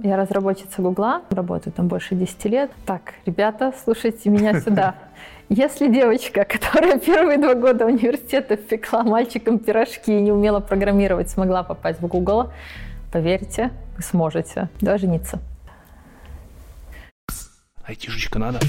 Я разработчица Гугла, работаю там больше 10 лет. Так, ребята, слушайте меня сюда. Если девочка, которая первые два года университета пекла мальчикам пирожки и не умела программировать, смогла попасть в Google, поверьте, вы сможете. Давай жениться. Айтишечка надо.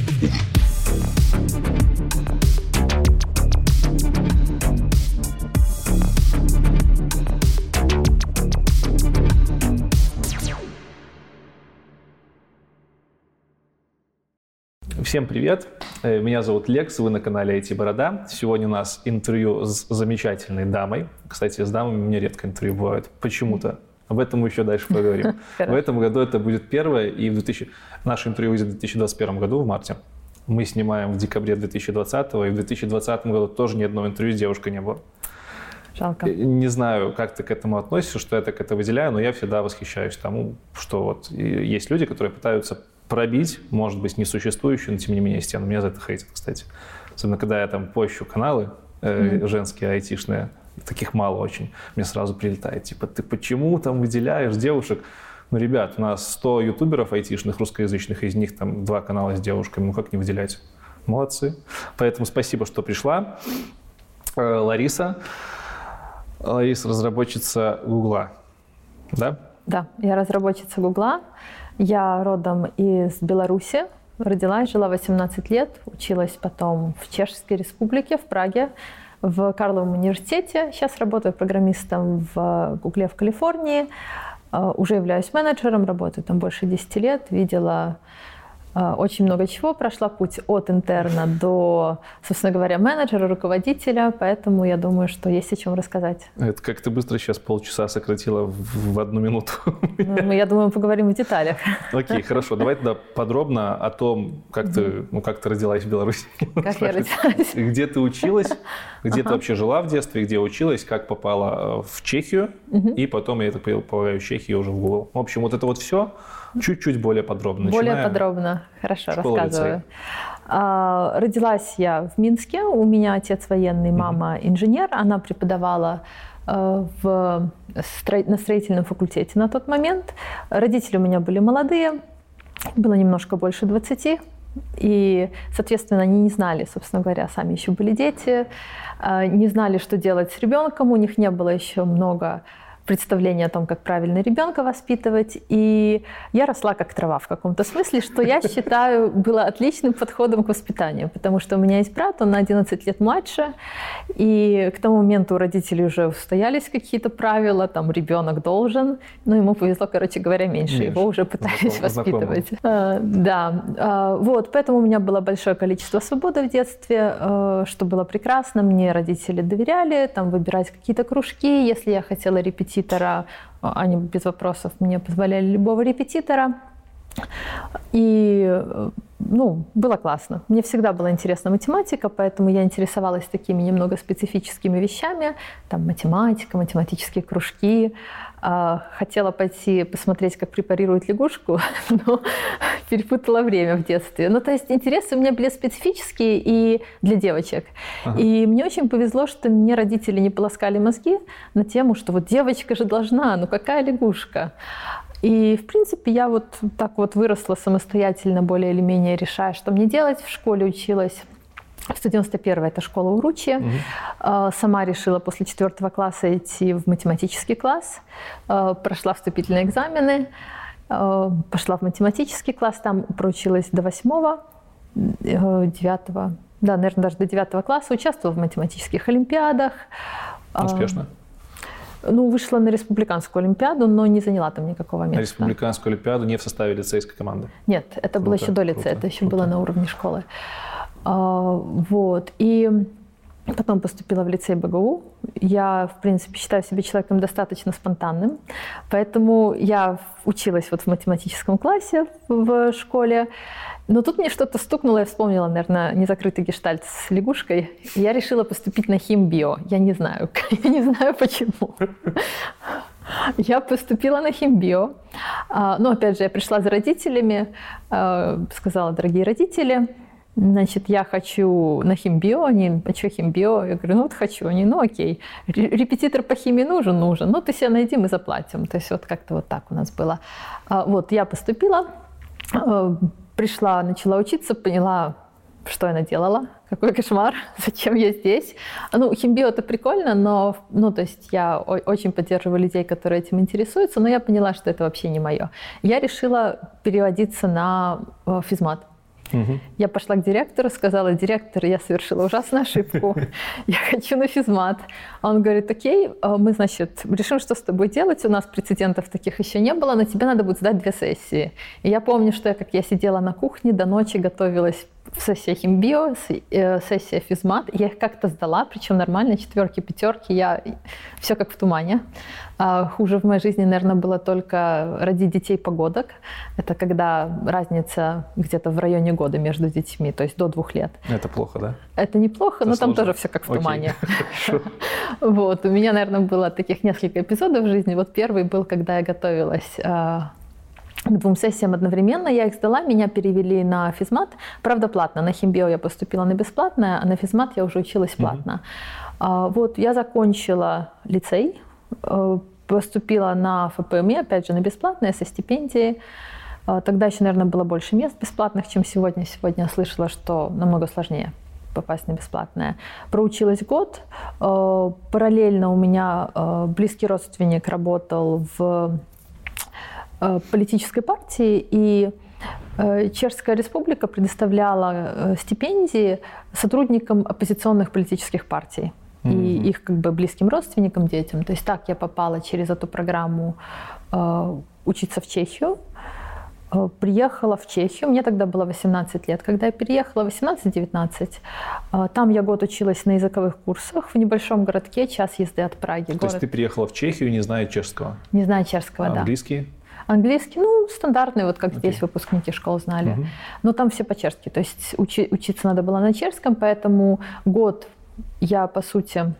Всем привет! Э, меня зовут Лекс, вы на канале IT Борода. Сегодня у нас интервью с замечательной дамой. Кстати, с дамами меня редко интервью бывает. Почему-то. Об этом мы еще дальше поговорим. В этом году это будет первое, и в 2000... наше интервью выйдет в 2021 году, в марте. Мы снимаем в декабре 2020, и в 2020 году тоже ни одного интервью с девушкой не было. Жалко. Не знаю, как ты к этому относишься, что я так это выделяю, но я всегда восхищаюсь тому, что вот есть люди, которые пытаются пробить, может быть, несуществующую, но тем не менее стену. Меня за это хейтят, кстати. Особенно, когда я там пощу каналы э, mm-hmm. женские, айтишные, таких мало очень, мне сразу прилетает, типа, ты почему там выделяешь девушек? Ну, ребят, у нас 100 ютуберов айтишных, русскоязычных, из них там два канала с девушками, ну как не выделять? Молодцы. Поэтому спасибо, что пришла. Э, Лариса. Лариса, разработчица Гугла, да? Да, я разработчица Гугла. Я родом из Беларуси, родилась, жила 18 лет, училась потом в Чешской Республике, в Праге, в Карловом университете. Сейчас работаю программистом в Гугле в Калифорнии. Э, уже являюсь менеджером, работаю там больше 10 лет. Видела очень много чего. Прошла путь от интерна до, собственно говоря, менеджера, руководителя, поэтому я думаю, что есть о чем рассказать. Это как ты быстро сейчас полчаса сократила в, в одну минуту. Ну, я думаю, поговорим в деталях. Окей, хорошо. Давай тогда подробно о том, как ты, ну, как ты родилась в Беларуси. Как я родилась. Где ты училась, где ты вообще жила в детстве, где училась, как попала в Чехию, и потом, я так полагаю, в Чехии уже в Google. В общем, вот это вот все чуть-чуть более подробно. Более подробно. Хорошо, рассказываю. А, родилась я в Минске. У меня отец военный, мама инженер. Она преподавала э, в, на строительном факультете на тот момент. Родители у меня были молодые, было немножко больше 20. И, соответственно, они не знали, собственно говоря, сами еще были дети, э, не знали, что делать с ребенком, у них не было еще много представление о том, как правильно ребенка воспитывать. И я росла как трава в каком-то смысле, что я считаю было отличным подходом к воспитанию, потому что у меня есть брат, он на 11 лет младше, и к тому моменту у родителей уже устоялись какие-то правила, там ребенок должен, но ему повезло, короче говоря, меньше, меньше. его уже пытались Знаком, воспитывать. А, да, а, вот, поэтому у меня было большое количество свободы в детстве, а, что было прекрасно, мне родители доверяли, там выбирать какие-то кружки, если я хотела репетировать репетитора, они без вопросов мне позволяли любого репетитора. И ну, было классно. Мне всегда была интересна математика, поэтому я интересовалась такими немного специфическими вещами, там математика, математические кружки. А, хотела пойти посмотреть, как препарируют лягушку, но перепутала время в детстве. Ну, то есть интересы у меня были специфические и для девочек. Ага. И мне очень повезло, что мне родители не полоскали мозги на тему, что вот девочка же должна, ну какая лягушка. И, в принципе, я вот так вот выросла самостоятельно, более или менее решая, что мне делать. В школе училась 191 это школа Уручи. Угу. Сама решила после четвертого класса идти в математический класс. А, прошла вступительные экзамены. А, пошла в математический класс. Там проучилась до восьмого, э, девятого, да, наверное, даже до девятого класса. Участвовала в математических олимпиадах. Успешно? Ну, вышла на республиканскую олимпиаду, но не заняла там никакого места. На республиканскую олимпиаду не в составе лицейской команды? Нет, это круто, было еще до лицея, круто, это еще круто. было на уровне школы. А, вот. И Потом поступила в лицей БГУ. Я, в принципе, считаю себя человеком достаточно спонтанным, поэтому я училась вот в математическом классе в школе. Но тут мне что-то стукнуло, я вспомнила, наверное, незакрытый гештальт с лягушкой. И я решила поступить на химбио. Я не знаю, я не знаю почему. Я поступила на химбио. А, но, опять же, я пришла за родителями, а, сказала, дорогие родители, Значит, я хочу на химбио, они, а что химбио? Я говорю, ну вот хочу. Они, ну окей, репетитор по химии нужен? Нужен. Ну ты себе найди, мы заплатим. То есть вот как-то вот так у нас было. А, вот, я поступила, э, пришла, начала учиться, поняла, что я наделала, какой кошмар, зачем я здесь. Ну, химбио это прикольно, но, ну, то есть я очень поддерживаю людей, которые этим интересуются, но я поняла, что это вообще не мое. Я решила переводиться на э, физмат. Я пошла к директору, сказала, директор, я совершила ужасную ошибку, я хочу на физмат. Он говорит, окей, а мы, значит, решим, что с тобой делать, у нас прецедентов таких еще не было, но тебе надо будет сдать две сессии. И я помню, что я, как я сидела на кухне, до ночи готовилась сессия химбио, э, сессия физмат. Я их как-то сдала, причем нормально, четверки, пятерки. Я все как в тумане. А хуже в моей жизни, наверное, было только родить детей погодок. Это когда разница где-то в районе года между детьми, то есть до двух лет. Это плохо, да? Это неплохо, Это но сложно. там тоже все как в тумане. Вот, у меня, наверное, было таких несколько эпизодов в жизни. Вот первый был, когда я готовилась а, к двум сессиям одновременно. Я их сдала, меня перевели на физмат. Правда, платно. На химбио я поступила на бесплатное, а на физмат я уже училась платно. Mm-hmm. Вот, я закончила лицей, э, поступила на ФПМИ, опять же, на бесплатное, со стипендией. А, тогда еще, наверное, было больше мест бесплатных, чем сегодня. Сегодня я слышала, что намного сложнее попасть на бесплатное. Проучилась год. Э, параллельно у меня э, близкий родственник работал в политической партии, и э, Чешская республика предоставляла э, стипендии сотрудникам оппозиционных политических партий и mm-hmm. их как бы близким родственникам, детям. То есть так я попала через эту программу учиться в Чехию. Приехала в Чехию, мне тогда было 18 лет. Когда я переехала, 18-19, там я год училась на языковых курсах в небольшом городке, час езды от Праги. То город... есть ты приехала в Чехию, не зная чешского? Не зная чешского, а да. Английский? Английский, ну, стандартный, вот как okay. здесь выпускники школ знали. Uh-huh. Но там все по-чешски. То есть учи, учиться надо было на чешском, поэтому год я, по сути,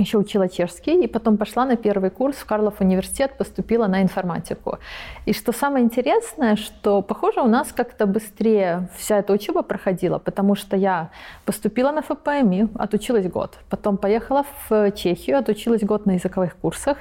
еще учила чешский, и потом пошла на первый курс в Карлов университет, поступила на информатику. И что самое интересное, что, похоже, у нас как-то быстрее вся эта учеба проходила, потому что я поступила на ФПМИ, отучилась год, потом поехала в Чехию, отучилась год на языковых курсах,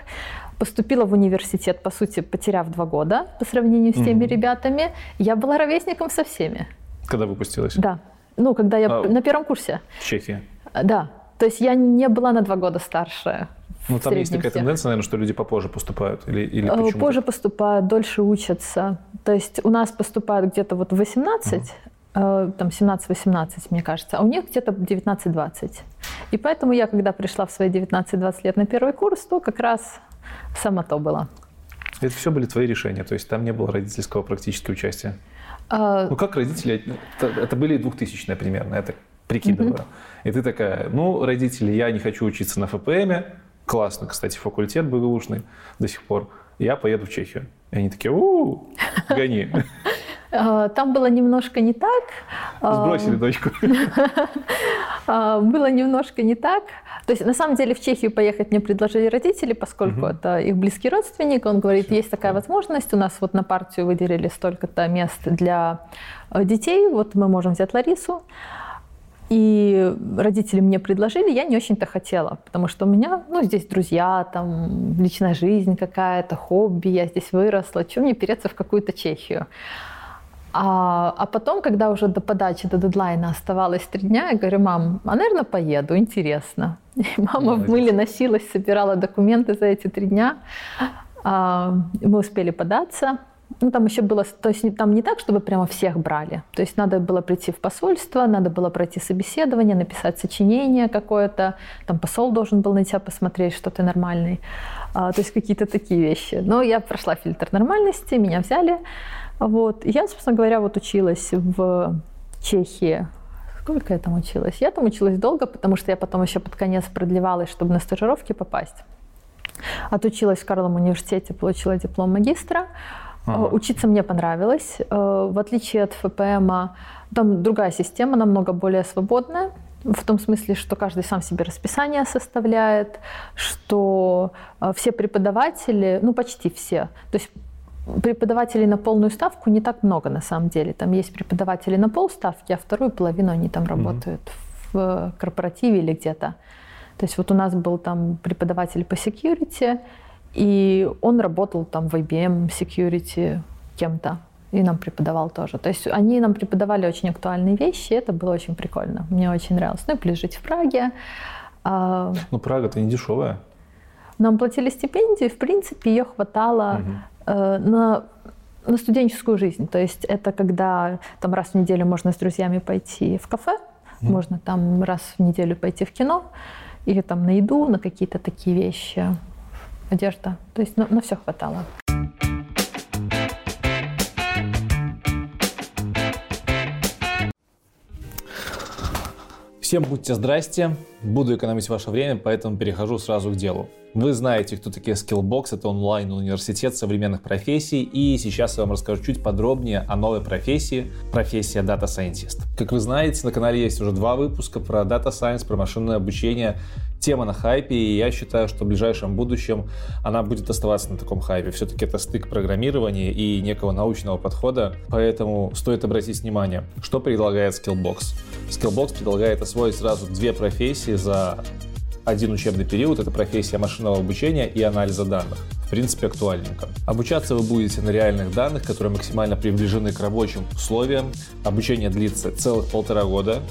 поступила в университет, по сути, потеряв два года по сравнению с теми mm-hmm. ребятами. Я была ровесником со всеми. Когда выпустилась? Да. Ну, когда я а, на первом курсе. В Чехии? Да. То есть я не была на два года старше. Ну, там есть такая всех. тенденция, наверное, что люди попозже поступают? Или, или э, почему? Позже поступают, дольше учатся. То есть у нас поступают где-то вот в 18, uh-huh. э, там 17-18, мне кажется, а у них где-то 19-20. И поэтому я, когда пришла в свои 19-20 лет на первый курс, то как раз само то было. Это все были твои решения, то есть там не было родительского практического участия? А... Ну как родители, это, это были 2000 примерно, это прикидываю. Угу. И ты такая, ну, родители, я не хочу учиться на ФПМе, классно, кстати, факультет БГУшный до сих пор, я поеду в Чехию. И они такие, у гони. А, там было немножко не так. А, Сбросили дочку. А, было немножко не так. То есть, на самом деле, в Чехию поехать мне предложили родители, поскольку это их близкий родственник. Он говорит, есть такая возможность, у нас вот на партию выделили столько-то мест для э, детей, вот мы можем взять Ларису. И родители мне предложили, я не очень-то хотела, потому что у меня, ну, здесь друзья, там, личная жизнь какая-то, хобби, я здесь выросла, чем мне переться в какую-то Чехию? А, а потом, когда уже до подачи, до дедлайна оставалось три дня, я говорю, мам, а, наверное, поеду, интересно. И мама в мыле носилась, собирала документы за эти три дня. А, мы успели податься. Ну, там еще было, то есть там не так, чтобы прямо всех брали. То есть надо было прийти в посольство, надо было пройти собеседование, написать сочинение какое-то. Там посол должен был на тебя посмотреть, что ты нормальный. А, то есть какие-то такие вещи. Но я прошла фильтр нормальности, меня взяли. Вот. Я, собственно говоря, вот училась в Чехии. Сколько я там училась? Я там училась долго, потому что я потом еще под конец продлевалась, чтобы на стажировки попасть. Отучилась в Карловом университете, получила диплом магистра. Ага. Учиться мне понравилось. Э, в отличие от ФПМ, там другая система, намного более свободная. В том смысле, что каждый сам себе расписание составляет, что э, все преподаватели, ну почти все, то есть преподавателей на полную ставку не так много на самом деле. Там есть преподаватели на полставки, а вторую половину они там работают mm-hmm. в корпоративе или где-то. То есть вот у нас был там преподаватель по security, и он работал там в IBM security кем-то и нам преподавал тоже. То есть они нам преподавали очень актуальные вещи, и это было очень прикольно. Мне очень нравилось. Ну и плюс жить в Праге. Ну, Прага-то не дешевая. Нам платили стипендию, в принципе, ее хватало угу. На на студенческую жизнь. То есть это когда там раз в неделю можно с друзьями пойти в кафе, mm. можно там раз в неделю пойти в кино, или там на еду, на какие-то такие вещи, одежда. То есть на, на все хватало. Всем будьте здрасте. Буду экономить ваше время, поэтому перехожу сразу к делу. Вы знаете, кто такие Skillbox, это онлайн-университет современных профессий, и сейчас я вам расскажу чуть подробнее о новой профессии, профессия Data Scientist. Как вы знаете, на канале есть уже два выпуска про Data Science, про машинное обучение. Тема на хайпе, и я считаю, что в ближайшем будущем она будет оставаться на таком хайпе. Все-таки это стык программирования и некого научного подхода, поэтому стоит обратить внимание, что предлагает Skillbox. Skillbox предлагает освоить сразу две профессии за один учебный период – это профессия машинного обучения и анализа данных. В принципе, актуальненько. Обучаться вы будете на реальных данных, которые максимально приближены к рабочим условиям. Обучение длится целых полтора года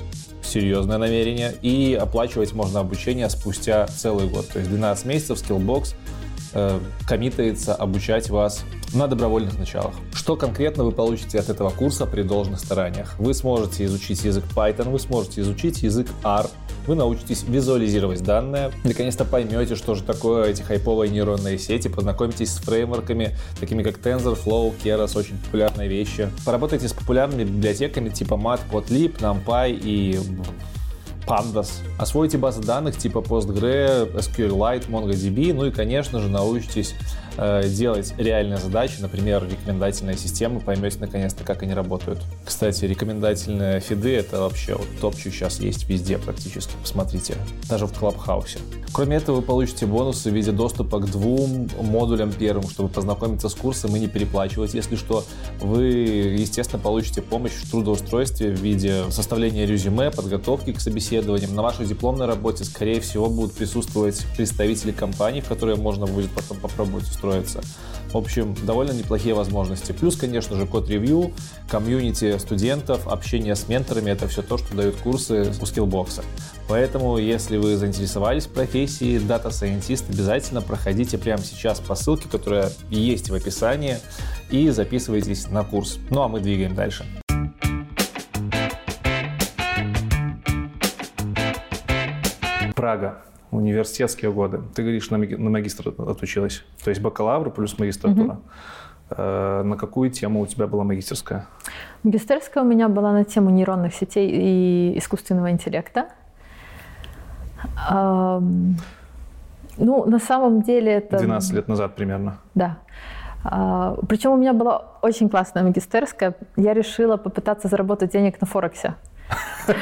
серьезное намерение, и оплачивать можно обучение спустя целый год. То есть 12 месяцев Skillbox э, коммитается обучать вас на добровольных началах. Что конкретно вы получите от этого курса при должных стараниях? Вы сможете изучить язык Python, вы сможете изучить язык R, вы научитесь визуализировать данные, наконец-то поймете, что же такое эти хайповые нейронные сети, познакомитесь с фреймворками, такими как TensorFlow, Keras, очень популярные вещи. Поработайте с популярными библиотеками типа Matplotlib, NumPy и Pandas. Освойте базы данных типа PostgreSQLite, SQLite, MongoDB, ну и, конечно же, научитесь Э, делать реальные задачи, например, рекомендательные системы, поймете наконец-то, как они работают. Кстати, рекомендательные фиды — это вообще вот топ, что сейчас есть везде практически. Посмотрите, даже в Клабхаусе. Кроме этого, вы получите бонусы в виде доступа к двум модулям первым, чтобы познакомиться с курсом и не переплачивать. Если что, вы, естественно, получите помощь в трудоустройстве в виде составления резюме, подготовки к собеседованиям. На вашей дипломной работе, скорее всего, будут присутствовать представители компаний, в которые можно будет потом попробовать строится. В общем, довольно неплохие возможности. Плюс, конечно же, код-ревью, комьюнити студентов, общение с менторами — это все то, что дают курсы у Skillbox. Поэтому, если вы заинтересовались профессией Data Scientist, обязательно проходите прямо сейчас по ссылке, которая есть в описании, и записывайтесь на курс. Ну а мы двигаем дальше. Прага университетские годы. Ты говоришь, на, маги- на магистр отучилась, то есть бакалавр плюс магистратура. Угу. Э, на какую тему у тебя была магистерская? Магистерская у меня была на тему нейронных сетей и искусственного интеллекта. Эм, ну, на самом деле это... 12 лет назад примерно. Да. А, причем у меня была очень классная магистерская. Я решила попытаться заработать денег на Форексе.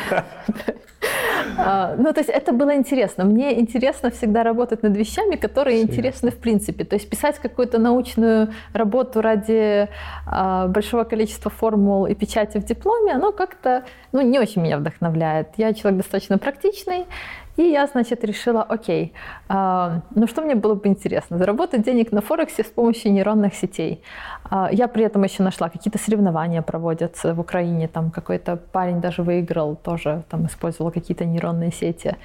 А, ну, то есть это было интересно. Мне интересно всегда работать над вещами, которые интересны в принципе. То есть писать какую-то научную работу ради а, большого количества формул и печати в дипломе, оно как-то ну, не очень меня вдохновляет. Я человек достаточно практичный, и я, значит, решила, окей, э, ну что мне было бы интересно? Заработать денег на Форексе с помощью нейронных сетей. Э, я при этом еще нашла, какие-то соревнования проводятся в Украине, там какой-то парень даже выиграл, тоже там использовал какие-то нейронные сети.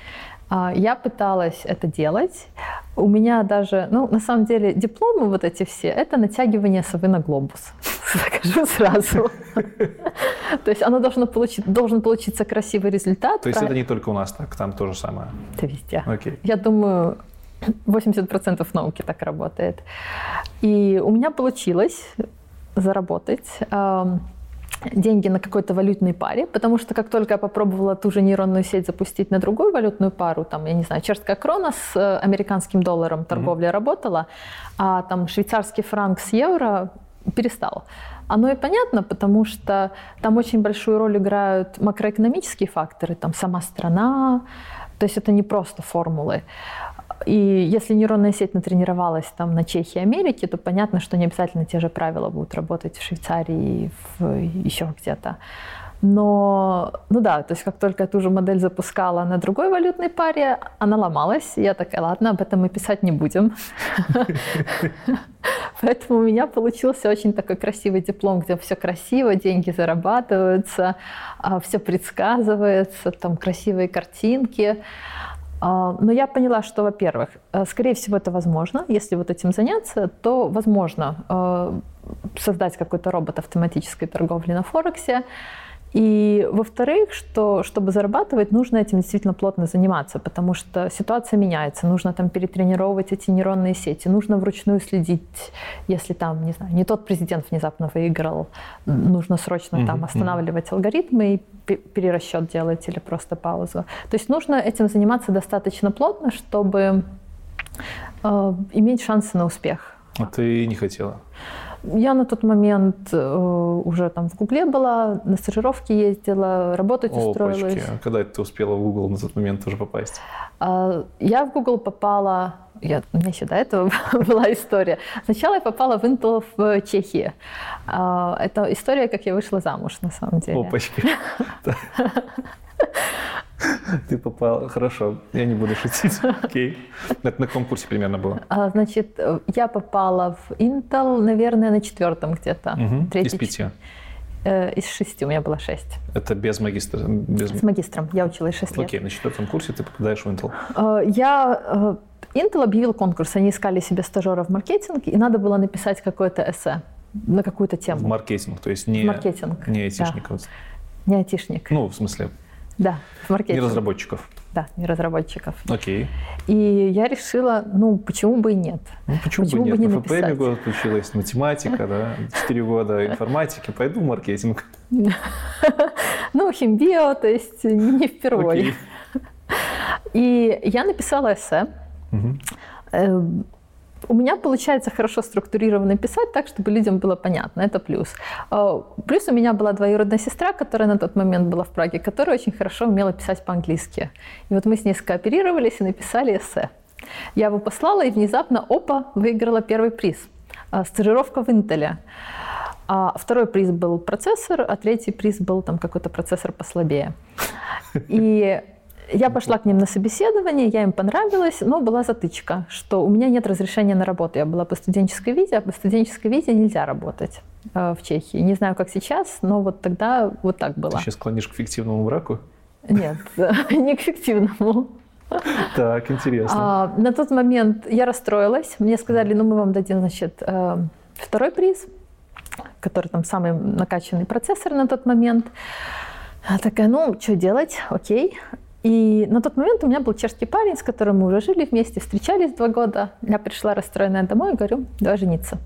А, я пыталась это делать. У меня даже, ну, на самом деле, дипломы вот эти все, это натягивание совы на глобус. Скажу сразу. То есть оно должно получить, должен получиться красивый результат. То есть это не только у нас так, там то же самое? Это везде. Я думаю, 80% науки так работает. И у меня получилось заработать деньги на какой-то валютной паре, потому что как только я попробовала ту же нейронную сеть запустить на другую валютную пару, там, я не знаю, чешская крона с э, американским долларом торговля mm-hmm. работала, а там швейцарский франк с евро перестал. Оно и понятно, потому что там очень большую роль играют макроэкономические факторы, там сама страна, то есть это не просто формулы. И если нейронная сеть натренировалась там на Чехии и Америке, то понятно, что не обязательно те же правила будут работать в Швейцарии, в, еще где-то. Но, ну да, то есть как только я ту же модель запускала на другой валютной паре, она ломалась. И я такая, ладно, об этом мы писать не будем. Поэтому у меня получился очень такой красивый диплом, где все красиво, деньги зарабатываются, а, все предсказывается, там красивые картинки. А, но я поняла, что, во-первых, э, скорее всего, это возможно. Если вот этим заняться, то возможно э, создать какой-то робот автоматической торговли на Форексе. И, во-вторых, что, чтобы зарабатывать, нужно этим действительно плотно заниматься, потому что ситуация меняется, нужно там перетренировать эти нейронные сети, нужно вручную следить, если там, не знаю, не тот президент внезапно выиграл, нужно срочно там останавливать алгоритмы и перерасчет делать или просто паузу. То есть нужно этим заниматься достаточно плотно, чтобы э, иметь шансы на успех. А ты не хотела? Я на тот момент э, уже там в Гугле была, на стажировки ездила, работать О, устроилась. А когда ты успела в Google на тот момент уже попасть? А, я в Google попала, я, у меня еще до этого была история. Сначала я попала в Intel в Чехии. А, это история, как я вышла замуж, на самом деле. Опачки. Ты попал, хорошо, я не буду шутить. Окей. Это на конкурсе примерно было? А, значит, я попала в Intel, наверное, на четвертом где-то. Угу. Из пяти? Э, из шести, у меня было шесть. Это без магистра? Без... С магистром, я училась шесть лет. Окей, на четвертом курсе ты попадаешь в Intel? А, я... Э, Intel объявил конкурс, они искали себе стажера в маркетинг, и надо было написать какое-то эссе на какую-то тему. В маркетинг, то есть не, маркетинг, не айтишник. Да. Не айтишник. Ну, в смысле, да, в маркетинге. Не разработчиков. Да, не разработчиков. Окей. И я решила, ну, почему бы и нет? Ну, почему, почему бы, нет? Бы не ФПМ год училась, математика, да, 4 года информатики, пойду в маркетинг. Ну, химбио, то есть не впервые. И я написала эссе. У меня получается хорошо структурированно писать так, чтобы людям было понятно. Это плюс. А, плюс у меня была двоюродная сестра, которая на тот момент была в Праге, которая очень хорошо умела писать по-английски. И вот мы с ней скооперировались и написали эссе. Я его послала, и внезапно, опа, выиграла первый приз. А, стажировка в Интеле. А второй приз был процессор, а третий приз был там какой-то процессор послабее. И я пошла к ним на собеседование, я им понравилась, но была затычка, что у меня нет разрешения на работу. Я была по студенческой визе, а по студенческой визе нельзя работать э, в Чехии. Не знаю, как сейчас, но вот тогда вот так было. Ты сейчас склонишь к фиктивному браку? Нет, не к фиктивному. Так, интересно. А, на тот момент я расстроилась. Мне сказали, ну мы вам дадим, значит, э, второй приз, который там самый накачанный процессор на тот момент. Я такая, ну, что делать? Окей. И на тот момент у меня был чешский парень, с которым мы уже жили вместе, встречались два года. Я пришла расстроенная домой и говорю, давай жениться.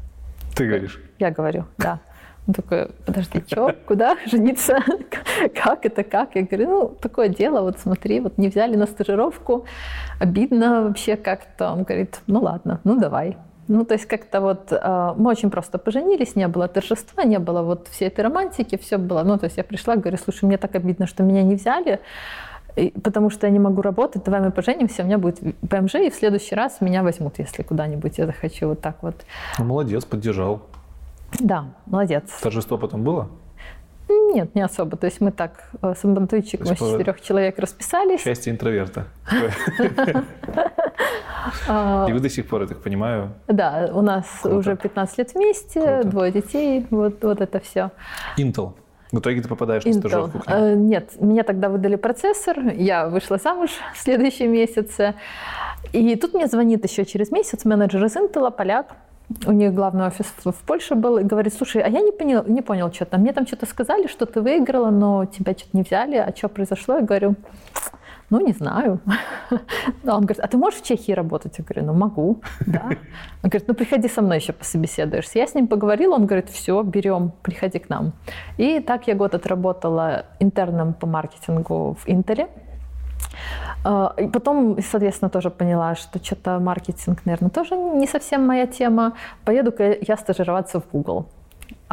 Ты говоришь? Я говорю, да. Он такой, подожди, что, куда жениться? Как это, как? Я говорю, ну, такое дело, вот смотри, вот не взяли на стажировку, обидно вообще как-то. Он говорит, ну ладно, ну давай. Ну, то есть как-то вот э, мы очень просто поженились, не было торжества, не было вот всей этой романтики, все было. Ну, то есть я пришла, говорю, слушай, мне так обидно, что меня не взяли, и, потому что я не могу работать, давай мы поженимся, у меня будет ПМЖ, и в следующий раз меня возьмут, если куда-нибудь я захочу вот так вот. Ну, молодец, поддержал. Да, молодец. Торжество потом было? Нет, не особо. То есть мы так э, с Антончиком из четырех человек расписались. Счастье интроверта. И вы до сих пор, я так понимаю? Да, у нас уже 15 лет вместе, двое детей, вот это все. Intel. В итоге ты попадаешь Intel. на стажировку к ним? Э, нет, мне тогда выдали процессор, я вышла замуж в следующем месяце. И тут мне звонит еще через месяц менеджер из Intel, поляк, у них главный офис в Польше был, и говорит, слушай, а я не понял, не понял что-то. Мне там что-то сказали, что ты выиграла, но тебя что-то не взяли. А что произошло? Я говорю, ну, не знаю. Да, он говорит, а ты можешь в Чехии работать? Я говорю, ну, могу, да. Он говорит, ну, приходи со мной еще пособеседуешься. Я с ним поговорила, он говорит, все, берем, приходи к нам. И так я год отработала интерном по маркетингу в Интере. А, и потом, соответственно, тоже поняла, что что-то маркетинг, наверное, тоже не совсем моя тема. Поеду-ка я стажироваться в Google.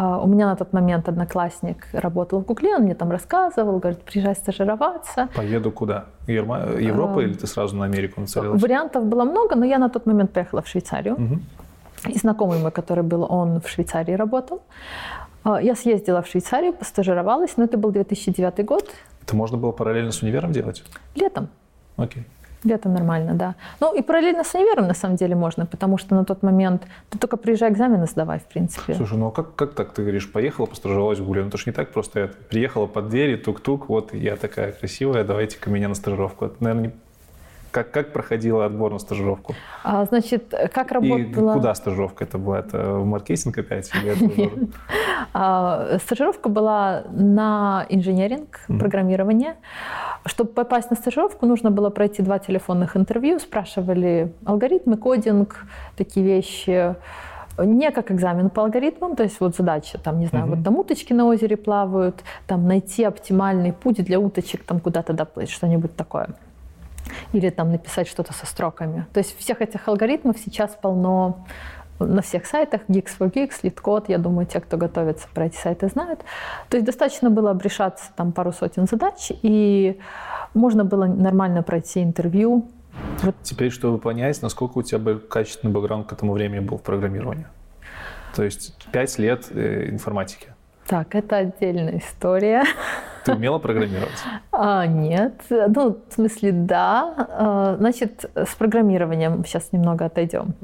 А, у меня на тот момент одноклассник работал в Гугле, он мне там рассказывал, говорит, приезжай стажироваться. Поеду куда? Ерма... Европа а, или ты сразу на Америку нацелилась? Вариантов было много, но я на тот момент поехала в Швейцарию. Угу. И знакомый мой, который был, он в Швейцарии работал. А, я съездила в Швейцарию, постажировалась, но это был 2009 год. Это можно было параллельно с универом делать? Летом. Окей. Летом нормально, да. Ну и параллельно с универом на самом деле можно, потому что на тот момент ты только приезжай экзамены сдавай, в принципе. Слушай, ну а как, как так ты говоришь, поехала, постажировалась в Гуле? Ну это же не так просто. Я приехала под двери, тук-тук, вот я такая красивая, давайте-ка меня на стажировку. Это, наверное, как, как проходила отбор на стажировку? А, значит, как работала... И куда стажировка это была? Это в маркетинг опять? Или это а, стажировка была на инженеринг, mm-hmm. программирование. Чтобы попасть на стажировку, нужно было пройти два телефонных интервью. Спрашивали алгоритмы, кодинг, такие вещи не как экзамен по алгоритмам, то есть вот задача, там, не знаю, uh-huh. вот там уточки на озере плавают, там найти оптимальный путь для уточек, там куда-то доплыть, что-нибудь такое или там написать что-то со строками. То есть всех этих алгоритмов сейчас полно на всех сайтах, Geeks for Geeks, LeetCode, я думаю, те, кто готовится про эти сайты, знают. То есть достаточно было обрешаться там пару сотен задач, и можно было нормально пройти интервью. Вот. Теперь, чтобы понять, насколько у тебя качественный бэкграунд к этому времени был в программировании. То есть пять лет э, информатики. Так, это отдельная история. Ты умела программировать? А, нет. Ну, в смысле, да. А, значит, с программированием сейчас немного отойдем.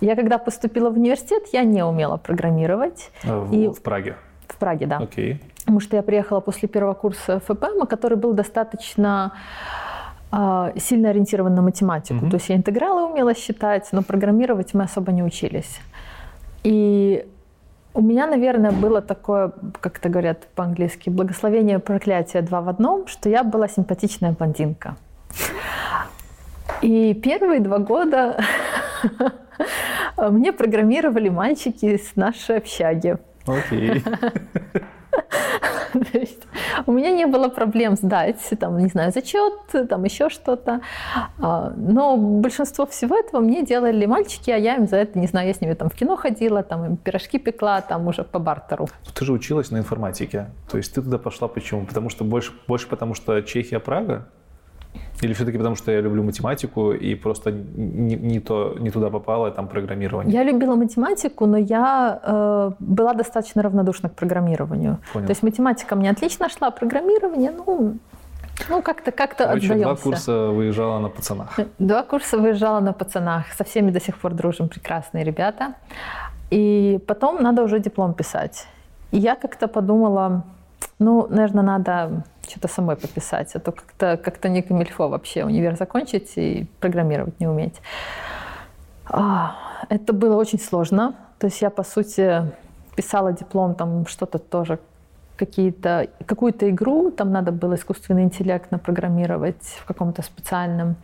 Я когда поступила в университет, я не умела программировать. А, в, и... в Праге? В Праге, да. Окей. Потому что я приехала после первого курса ФПМ, который был достаточно а, сильно ориентирован на математику. Mm-hmm. То есть я интегралы умела считать, но программировать мы особо не учились. И у меня, наверное, было такое, как это говорят по-английски, благословение проклятие два в одном, что я была симпатичная блондинка. И первые два года мне программировали мальчики с нашей общаги. Окей. То есть у меня не было проблем сдать, там, не знаю, зачет, там еще что-то. А, но большинство всего этого мне делали мальчики, а я им за это, не знаю, я с ними там в кино ходила, там им пирожки пекла, там уже по бартеру. Ты же училась на информатике. То есть ты туда пошла почему? Потому что больше, больше потому что Чехия, Прага? Или все-таки потому, что я люблю математику и просто не, не, то, не туда попала, там программирование? Я любила математику, но я э, была достаточно равнодушна к программированию. Понял. То есть математика мне отлично шла, а программирование, ну, ну как-то как-то Короче, отдаемся. два курса выезжала на пацанах. Два курса выезжала на пацанах. Со всеми до сих пор дружим, прекрасные ребята. И потом надо уже диплом писать. И я как-то подумала, ну, наверное, надо что-то самой пописать, а то как-то как не камильфо вообще универ закончить и программировать не уметь. А, это было очень сложно. То есть я, по сути, писала диплом, там что-то тоже, какие-то, какую-то игру, там надо было искусственный интеллект напрограммировать в каком-то специальном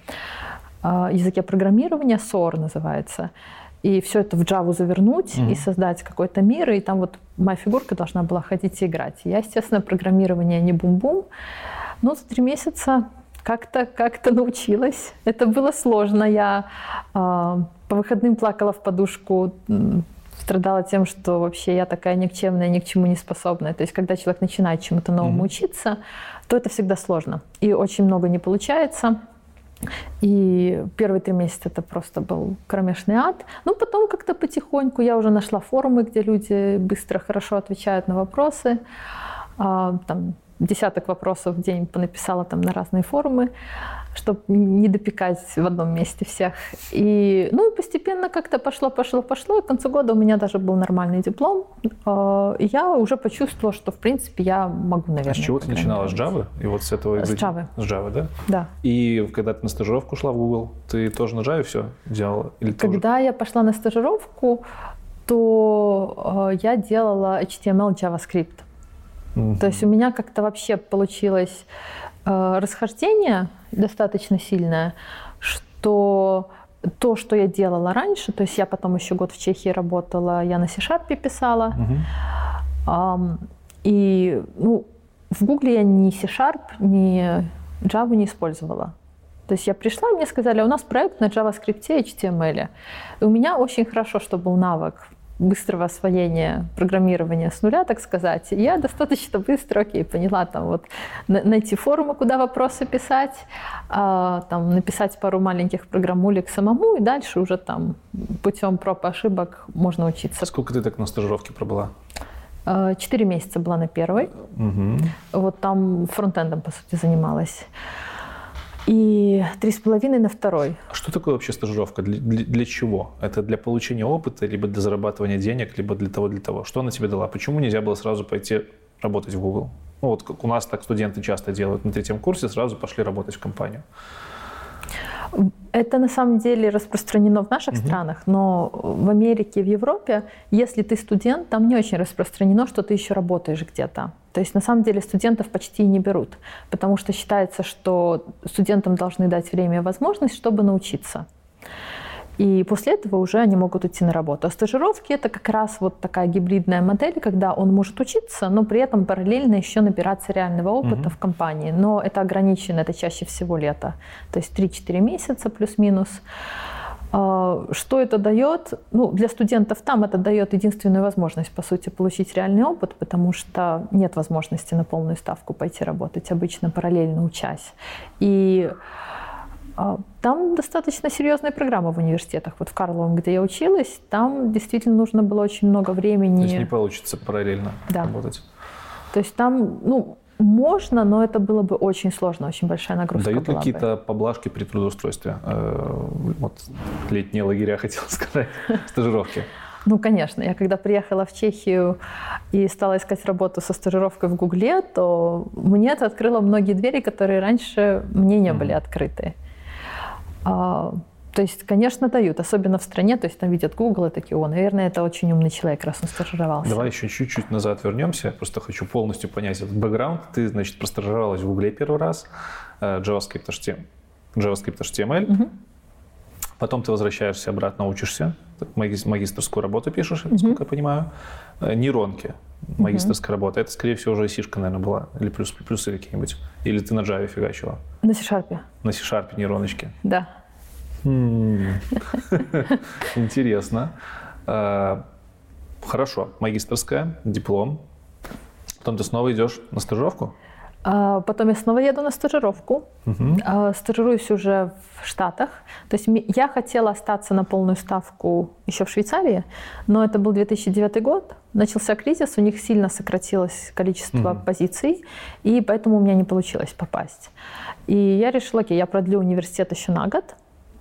а, языке программирования, SOR называется и все это в Java завернуть mm-hmm. и создать какой-то мир, и там вот моя фигурка должна была ходить и играть. Я, естественно, программирование не бум-бум, но за три месяца как-то как научилась. Это было сложно. Я э, по выходным плакала в подушку, страдала тем, что вообще я такая никчемная, ни к чему не способная. То есть, когда человек начинает чему-то новому mm-hmm. учиться, то это всегда сложно. И очень много не получается. И первые три месяца это просто был кромешный ад. Но потом как-то потихоньку я уже нашла форумы, где люди быстро, хорошо отвечают на вопросы. А, там десяток вопросов в день понаписала там на разные форумы, чтобы не допекать в одном месте всех. И, ну, и постепенно как-то пошло, пошло, пошло. И к концу года у меня даже был нормальный диплом. А, и я уже почувствовала, что, в принципе, я могу, наверное. А с чего ты начинала? С Java? И вот с этого... С Java. С Java, да? Да. И когда ты на стажировку шла в Google, ты тоже на Java все делала? Или когда тоже? я пошла на стажировку, то э, я делала HTML, JavaScript. Mm-hmm. То есть у меня как-то вообще получилось расхождение достаточно сильное, что то, что я делала раньше, то есть я потом еще год в Чехии работала, я на C-Sharp писала, э, и ну, в Гугле я ни C-Sharp, ни Java не использовала. То есть я пришла, мне сказали, у нас проект на JavaScript и HTML. И у меня очень хорошо, что был навык быстрого освоения программирования с нуля, так сказать. Я достаточно быстро, окей, поняла там вот найти форумы, куда вопросы писать, а, там написать пару маленьких программулек самому, и дальше уже там путем проб и ошибок можно учиться. Сколько ты так на стажировке пробыла? А, четыре месяца была на первой. Угу. Вот там фронтендом, по сути, занималась и три с половиной на второй. Что такое вообще стажировка? Для, для, для чего? Это для получения опыта, либо для зарабатывания денег, либо для того, для того? Что она тебе дала? Почему нельзя было сразу пойти работать в Google? Ну, вот как у нас так студенты часто делают на третьем курсе, сразу пошли работать в компанию. Это на самом деле распространено в наших угу. странах, но в Америке, в Европе, если ты студент, там не очень распространено, что ты еще работаешь где-то. То есть на самом деле студентов почти не берут, потому что считается, что студентам должны дать время и возможность, чтобы научиться. И после этого уже они могут идти на работу. А стажировки это как раз вот такая гибридная модель, когда он может учиться, но при этом параллельно еще набираться реального опыта угу. в компании. Но это ограничено, это чаще всего лето. То есть 3-4 месяца плюс-минус. А, что это дает? Ну, для студентов там это дает единственную возможность, по сути, получить реальный опыт, потому что нет возможности на полную ставку пойти работать, обычно параллельно учась. И там достаточно серьезная программа в университетах. Вот в Карловом, где я училась, там действительно нужно было очень много времени. То есть не получится параллельно да. работать? То есть там, ну, можно, но это было бы очень сложно, очень большая нагрузка Дают какие-то поблажки при трудоустройстве? Э, вот летние лагеря, хотел сказать, стажировки. Ну, конечно. Я когда приехала в Чехию и стала искать работу со стажировкой в Гугле, то мне это открыло многие двери, которые раньше мне не были открыты. А, то есть, конечно, дают, особенно в стране, то есть там видят Google и такие, о, наверное, это очень умный человек, раз он стажировался. Давай еще чуть-чуть назад вернемся, просто хочу полностью понять этот бэкграунд. Ты, значит, простажировалась в Google первый раз, э, JavaScript, HTML, JavaScript HTML. Угу. Потом ты возвращаешься обратно, учишься, магистрскую работу пишешь, uh насколько я понимаю. Э, нейронки, магистрская uh работа. Это, скорее всего, уже сишка, наверное, была. Или плюс, плюсы какие-нибудь. Или ты на Java фигачила? На C-Sharp. На C-Sharp нейроночки? Да. Интересно. А, хорошо, магистрская, диплом. Потом ты снова идешь на стажировку? А, потом я снова еду на стажировку. Угу. Стажируюсь уже в Штатах. То есть я хотела остаться на полную ставку еще в Швейцарии, но это был 2009 год. Начался кризис, у них сильно сократилось количество угу. позиций, и поэтому у меня не получилось попасть. И я решила, окей, я продлю университет еще на год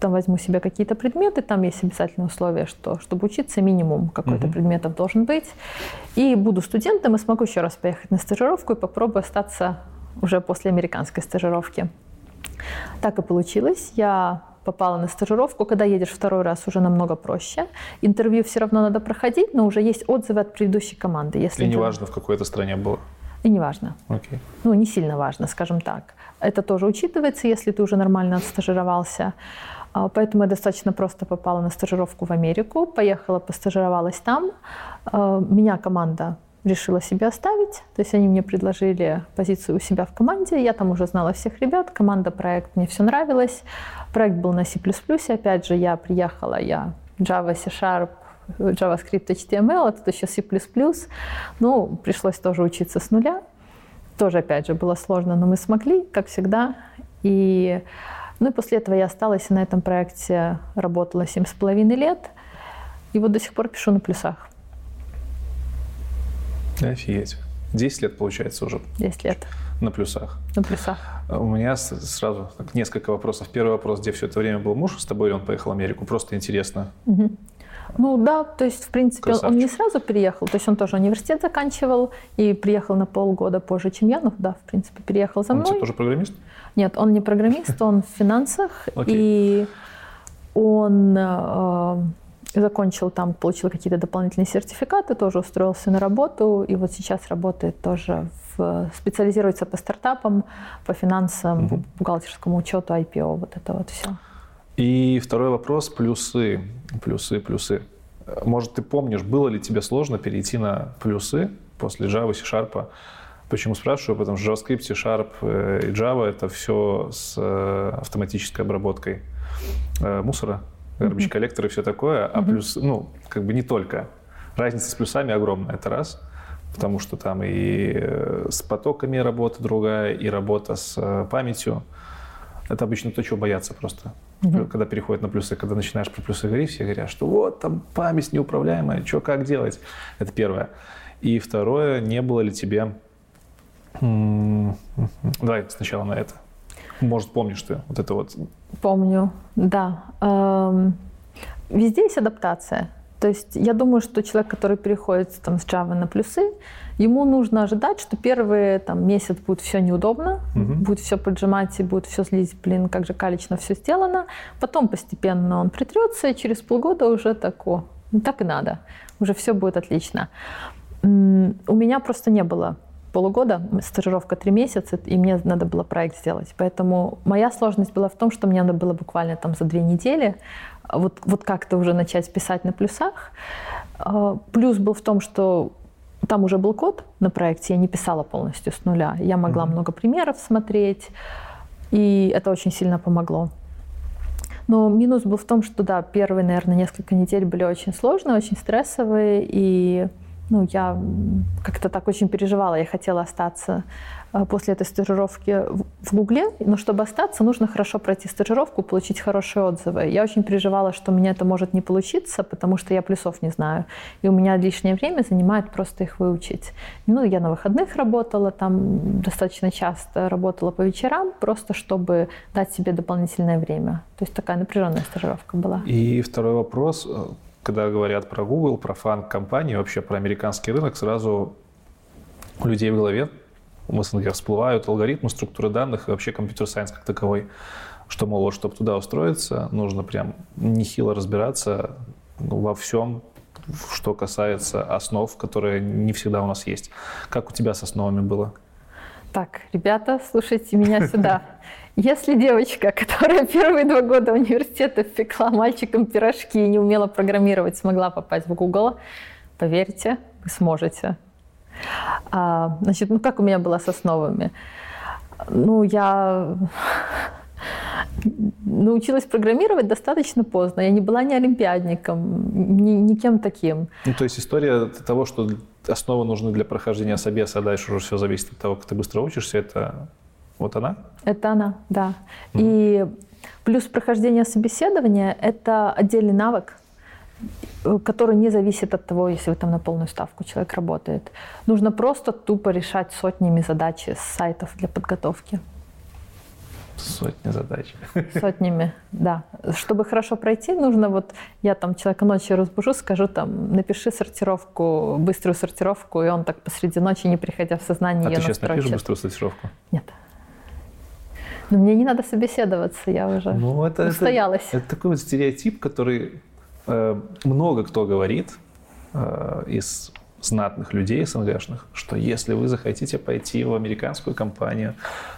там возьму себе какие-то предметы, там есть обязательное условие, что чтобы учиться, минимум какой-то uh-huh. предметов должен быть. И буду студентом и смогу еще раз поехать на стажировку и попробую остаться уже после американской стажировки. Так и получилось. Я попала на стажировку. Когда едешь второй раз, уже намного проще. Интервью все равно надо проходить, но уже есть отзывы от предыдущей команды. Если и не важно, в какой это стране было? И не важно. Okay. Ну, не сильно важно, скажем так. Это тоже учитывается, если ты уже нормально отстажировался. А, поэтому я достаточно просто попала на стажировку в Америку, поехала, постажировалась там. А, меня команда решила себе оставить. То есть они мне предложили позицию у себя в команде. Я там уже знала всех ребят. Команда, проект, мне все нравилось. Проект был на C++. Опять же, я приехала, я Java, C-Sharp, JavaScript, HTML, а тут еще C++. Ну, пришлось тоже учиться с нуля. Тоже, опять же, было сложно, но мы смогли, как всегда. И ну и после этого я осталась и на этом проекте работала семь с половиной лет. И вот до сих пор пишу на плюсах. Офигеть. Десять лет получается уже. Десять лет. На плюсах. На плюсах. У меня сразу так, несколько вопросов. Первый вопрос, где все это время был муж с тобой, или он поехал в Америку? Просто интересно. Угу. Ну да, то есть, в принципе, Красавчик. он не сразу переехал, то есть он тоже университет заканчивал и приехал на полгода позже, чем я, ну да, в принципе, переехал за мной. Он тоже программист? Нет, он не программист, он в финансах, okay. и он э, закончил там, получил какие-то дополнительные сертификаты, тоже устроился на работу, и вот сейчас работает тоже в, специализируется по стартапам, по финансам, угу. бухгалтерскому учету, IPO, вот это вот все. И второй вопрос, плюсы, плюсы, плюсы. Может, ты помнишь, было ли тебе сложно перейти на плюсы после Java, C-Sharp? Почему спрашиваю? Потому что JavaScript, C-Sharp э, и Java — это все с э, автоматической обработкой э, мусора, garbage коллекторы и все такое, а плюс, ну, как бы не только. Разница с плюсами огромная, это раз. Потому что там и с потоками работа другая, и работа с памятью. Это обычно то, чего боятся просто. Угу. Когда переходят на плюсы, когда начинаешь про плюсы говорить, все говорят, что вот там память неуправляемая, что как делать. Это первое. И второе, не было ли тебе... Давай сначала на это. Может, помнишь ты вот это вот? Помню, да. Эм, везде есть адаптация. То есть я думаю, что человек, который переходит там, с Java на плюсы, ему нужно ожидать, что первый там, месяц будет все неудобно, угу. будет все поджимать и будет все злить, блин, как же калечно все сделано. Потом постепенно он притрется, и через полгода уже так, о, так и надо, уже все будет отлично. У меня просто не было полугода, стажировка три месяца, и мне надо было проект сделать. Поэтому моя сложность была в том, что мне надо было буквально там за две недели вот, вот как-то уже начать писать на плюсах. А, плюс был в том, что там уже был код на проекте, я не писала полностью с нуля. Я могла mm-hmm. много примеров смотреть, и это очень сильно помогло. Но минус был в том, что, да, первые, наверное, несколько недель были очень сложные, очень стрессовые, и ну, я как-то так очень переживала, я хотела остаться э, после этой стажировки в Гугле, но чтобы остаться, нужно хорошо пройти стажировку, получить хорошие отзывы. Я очень переживала, что у меня это может не получиться, потому что я плюсов не знаю, и у меня лишнее время занимает просто их выучить. Ну, я на выходных работала, там достаточно часто работала по вечерам, просто чтобы дать себе дополнительное время. То есть такая напряженная стажировка была. И второй вопрос когда говорят про Google, про фан-компании, вообще про американский рынок, сразу у людей в голове в СНГ всплывают алгоритмы, структуры данных и вообще компьютер-сайенс как таковой. Что, мол, вот, чтобы туда устроиться, нужно прям нехило разбираться во всем, что касается основ, которые не всегда у нас есть. Как у тебя с основами было? Так, ребята, слушайте меня сюда. Если девочка, которая первые два года университета пекла мальчикам пирожки и не умела программировать, смогла попасть в Google, поверьте, вы сможете. А, значит, ну как у меня было с основами? Ну, я научилась программировать достаточно поздно. Я не была ни олимпиадником, ни, никем таким. Ну, то есть история того, что основы нужны для прохождения собеса, а дальше уже все зависит от того, как ты быстро учишься, это вот она? Это она, да. Mm. И плюс прохождение собеседования – это отдельный навык, который не зависит от того, если вы там на полную ставку человек работает. Нужно просто тупо решать сотнями задачи с сайтов для подготовки. Сотни задач. Сотнями, да. Чтобы хорошо пройти, нужно вот, я там человека ночью разбужу, скажу там, напиши сортировку, быструю сортировку, и он так посреди ночи, не приходя в сознание, а ее ты сейчас напишешь быструю сортировку? Нет. Но мне не надо собеседоваться, я уже ну, это, устоялась. Это, это такой вот стереотип, который э, много кто говорит э, из знатных людей СНГшных, что если вы захотите пойти в американскую компанию,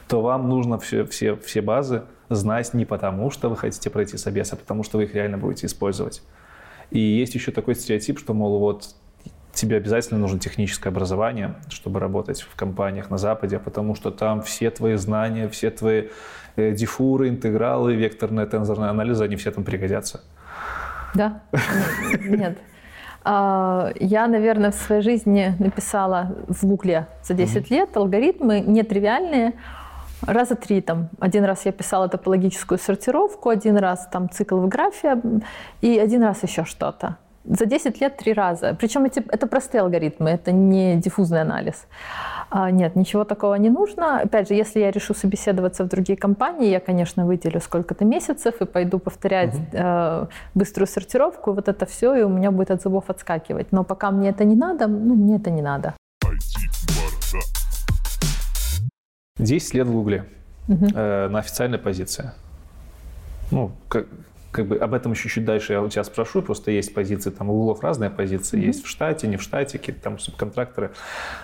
то вам нужно все, все, все базы знать не потому, что вы хотите пройти собес, а потому что вы их реально будете использовать. И есть еще такой стереотип, что, мол, вот тебе обязательно нужно техническое образование, чтобы работать в компаниях на Западе, потому что там все твои знания, все твои э, дифуры, интегралы, векторные, тензорные анализы, они все там пригодятся. Да? Нет. А, я, наверное, в своей жизни написала в Гугле за 10 лет алгоритмы нетривиальные, раза три там. Один раз я писала топологическую сортировку, один раз там цикл в графе и один раз еще что-то за 10 лет три раза. Причем эти, это простые алгоритмы, это не диффузный анализ. А, нет, ничего такого не нужно. Опять же, если я решу собеседоваться в другие компании, я, конечно, выделю сколько-то месяцев и пойду повторять угу. э, быструю сортировку, вот это все, и у меня будет от зубов отскакивать. Но пока мне это не надо, ну, мне это не надо. 10 лет в Гугле угу. э, на официальной позиции. Ну, как, как бы об этом еще чуть дальше я у тебя спрошу, просто есть позиции, там у углов разные позиции, mm-hmm. есть в штате, не в штате, какие-то там субконтракторы,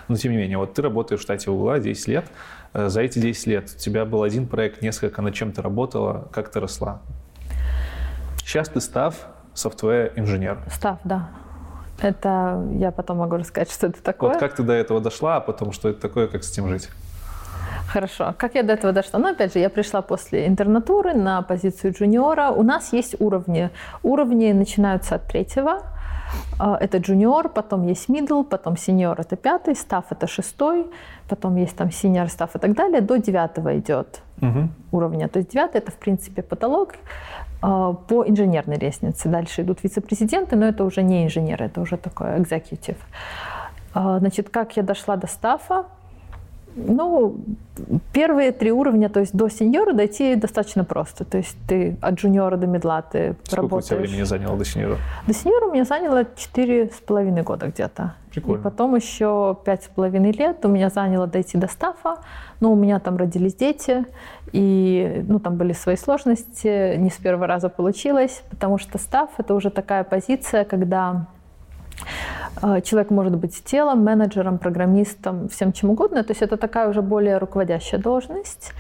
но тем не менее, вот ты работаешь в штате угла 10 лет, э, за эти 10 лет у тебя был один проект, несколько, над чем ты работала, как ты росла? Сейчас ты став софтвер-инженер. Став, да. Это я потом могу рассказать, что это такое. Вот как ты до этого дошла, а потом что это такое, как с этим жить? Хорошо. Как я до этого дошла? Ну, опять же, я пришла после интернатуры на позицию джуниора. У нас есть уровни. Уровни начинаются от третьего. А, это junior, потом есть middle, потом senior это пятый, staff это шестой, потом есть там senior, staff и так далее. До девятого идет угу. уровня. То есть девятый это в принципе потолок а, по инженерной лестнице. Дальше идут вице-президенты, но это уже не инженеры, это уже такой executive. А, значит, как я дошла до стафа? Ну, первые три уровня, то есть до сеньора дойти достаточно просто. То есть ты от джуниора до медла ты Сколько работаешь. Сколько у тебя времени заняло до сеньора? До сеньора у меня заняло четыре с половиной года где-то. Прикольно. И потом еще пять с половиной лет у меня заняло дойти до стафа. Но у меня там родились дети, и ну, там были свои сложности. Не с первого раза получилось, потому что стаф – это уже такая позиция, когда человек может быть телом, менеджером, программистом, всем чем угодно. То есть это такая уже более руководящая должность.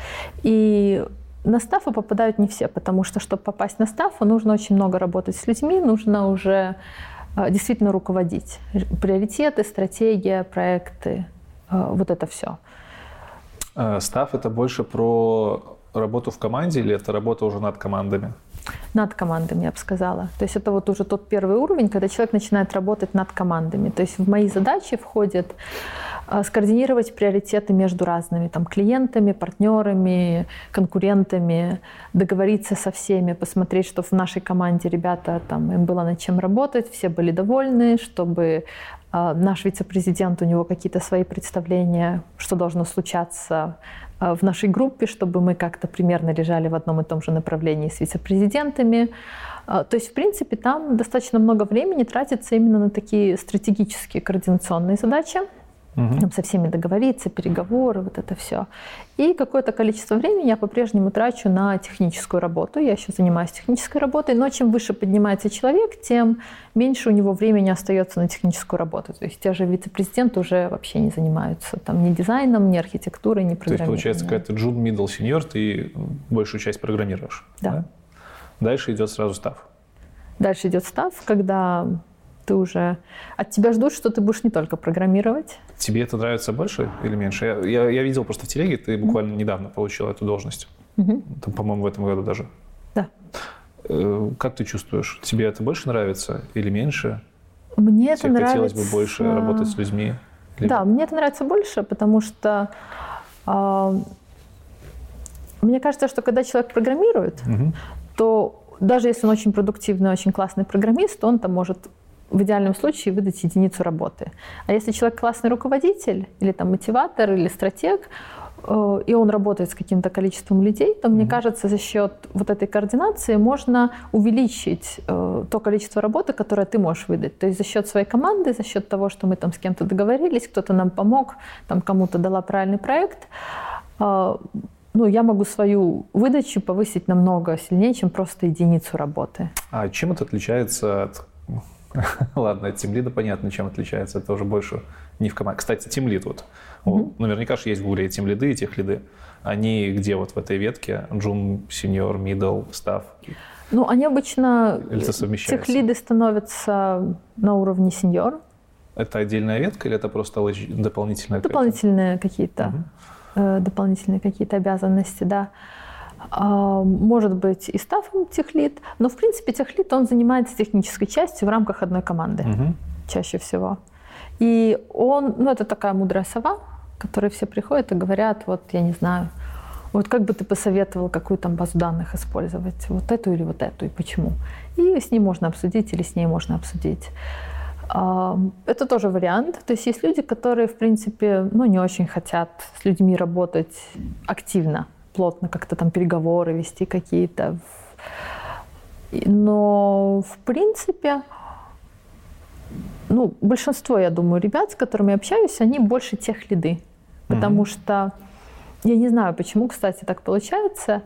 И на стафы попадают не все, потому что, чтобы попасть на стафу, нужно очень много работать с людьми, нужно уже э, действительно руководить. Приоритеты, стратегия, проекты, э, вот это все. Став – это больше про работу в команде или это работа уже над командами? Над командами, я бы сказала. То есть это вот уже тот первый уровень, когда человек начинает работать над командами. То есть в мои задачи входит а, скоординировать приоритеты между разными там, клиентами, партнерами, конкурентами, договориться со всеми, посмотреть, что в нашей команде ребята, там, им было над чем работать, все были довольны, чтобы э, наш вице-президент, у него какие-то свои представления, что должно случаться в нашей группе, чтобы мы как-то примерно лежали в одном и том же направлении с вице-президентами. То есть, в принципе, там достаточно много времени тратится именно на такие стратегические координационные задачи угу. там, со всеми договориться, переговоры, вот это все. И какое-то количество времени я по-прежнему трачу на техническую работу. Я еще занимаюсь технической работой, но чем выше поднимается человек, тем меньше у него времени остается на техническую работу. То есть те же вице-президенты уже вообще не занимаются там ни дизайном, ни архитектурой, ни программированием. То есть получается какая-то джун, middle, senior, ты большую часть программируешь? Да. да? Дальше идет сразу став. Дальше идет став, когда ты уже... От тебя ждут, что ты будешь не только программировать. Тебе это нравится больше или меньше? Я, я, я видел просто в телеге, ты буквально mm-hmm. недавно получила эту должность. Mm-hmm. Там, по-моему, в этом году даже. Да. Э, как ты чувствуешь? Тебе это больше нравится или меньше? Мне это Тебе нравится... хотелось бы больше работать с людьми? Или... Да, мне это нравится больше, потому что э, мне кажется, что когда человек программирует, угу. то даже если он очень продуктивный, очень классный программист, он там может в идеальном случае выдать единицу работы. А если человек классный руководитель или там мотиватор или стратег, э, и он работает с каким-то количеством людей, то, мне кажется, за счет вот этой координации можно увеличить э, то количество работы, которое ты можешь выдать. То есть за счет своей команды, за счет того, что мы там с кем-то договорились, кто-то нам помог, там кому-то дала правильный проект, э, ну, я могу свою выдачу повысить намного сильнее, чем просто единицу работы. А чем это отличается от Ладно, тимлида понятно, чем отличается. Это уже больше не в команде. Кстати, тимлид вот. Mm-hmm. Наверняка же есть в Гугле тимлиды и техлиды. Они где вот в этой ветке? Джун, сеньор, middle, став? Ну, они обычно... Совмещается? Техлиды становятся на уровне сеньор. Это отдельная ветка или это просто дополнительная? Дополнительные какие-то. Mm-hmm. дополнительные какие-то обязанности, да. А, может быть и стафом техлит, но в принципе техлит он занимается технической частью в рамках одной команды угу. чаще всего. И он, ну это такая мудрая сова, которой все приходят и говорят, вот я не знаю, вот как бы ты посоветовал, какую там базу данных использовать, вот эту или вот эту, и почему. И с ней можно обсудить или с ней можно обсудить. А, это тоже вариант. То есть есть люди, которые, в принципе, ну, не очень хотят с людьми работать активно плотно как-то там переговоры вести какие-то. Но, в принципе, ну, большинство, я думаю, ребят, с которыми я общаюсь, они больше тех лиды. Потому mm-hmm. что я не знаю, почему, кстати, так получается.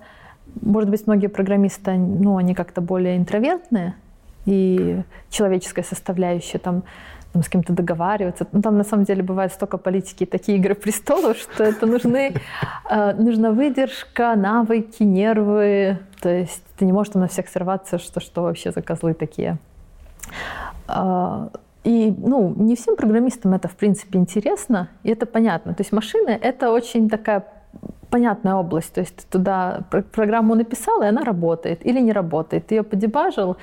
Может быть, многие программисты, ну, они как-то более интровертные, и человеческая составляющая там там, с кем-то договариваться. Ну, там на самом деле бывает столько политики, такие игры престолов, что это нужны, э, нужна выдержка, навыки, нервы. То есть ты не можешь там на всех сорваться, что, что вообще за козлы такие. Э, и ну, не всем программистам это, в принципе, интересно, и это понятно. То есть машины — это очень такая понятная область. То есть ты туда программу написал, и она работает или не работает. Ты ее подебажил,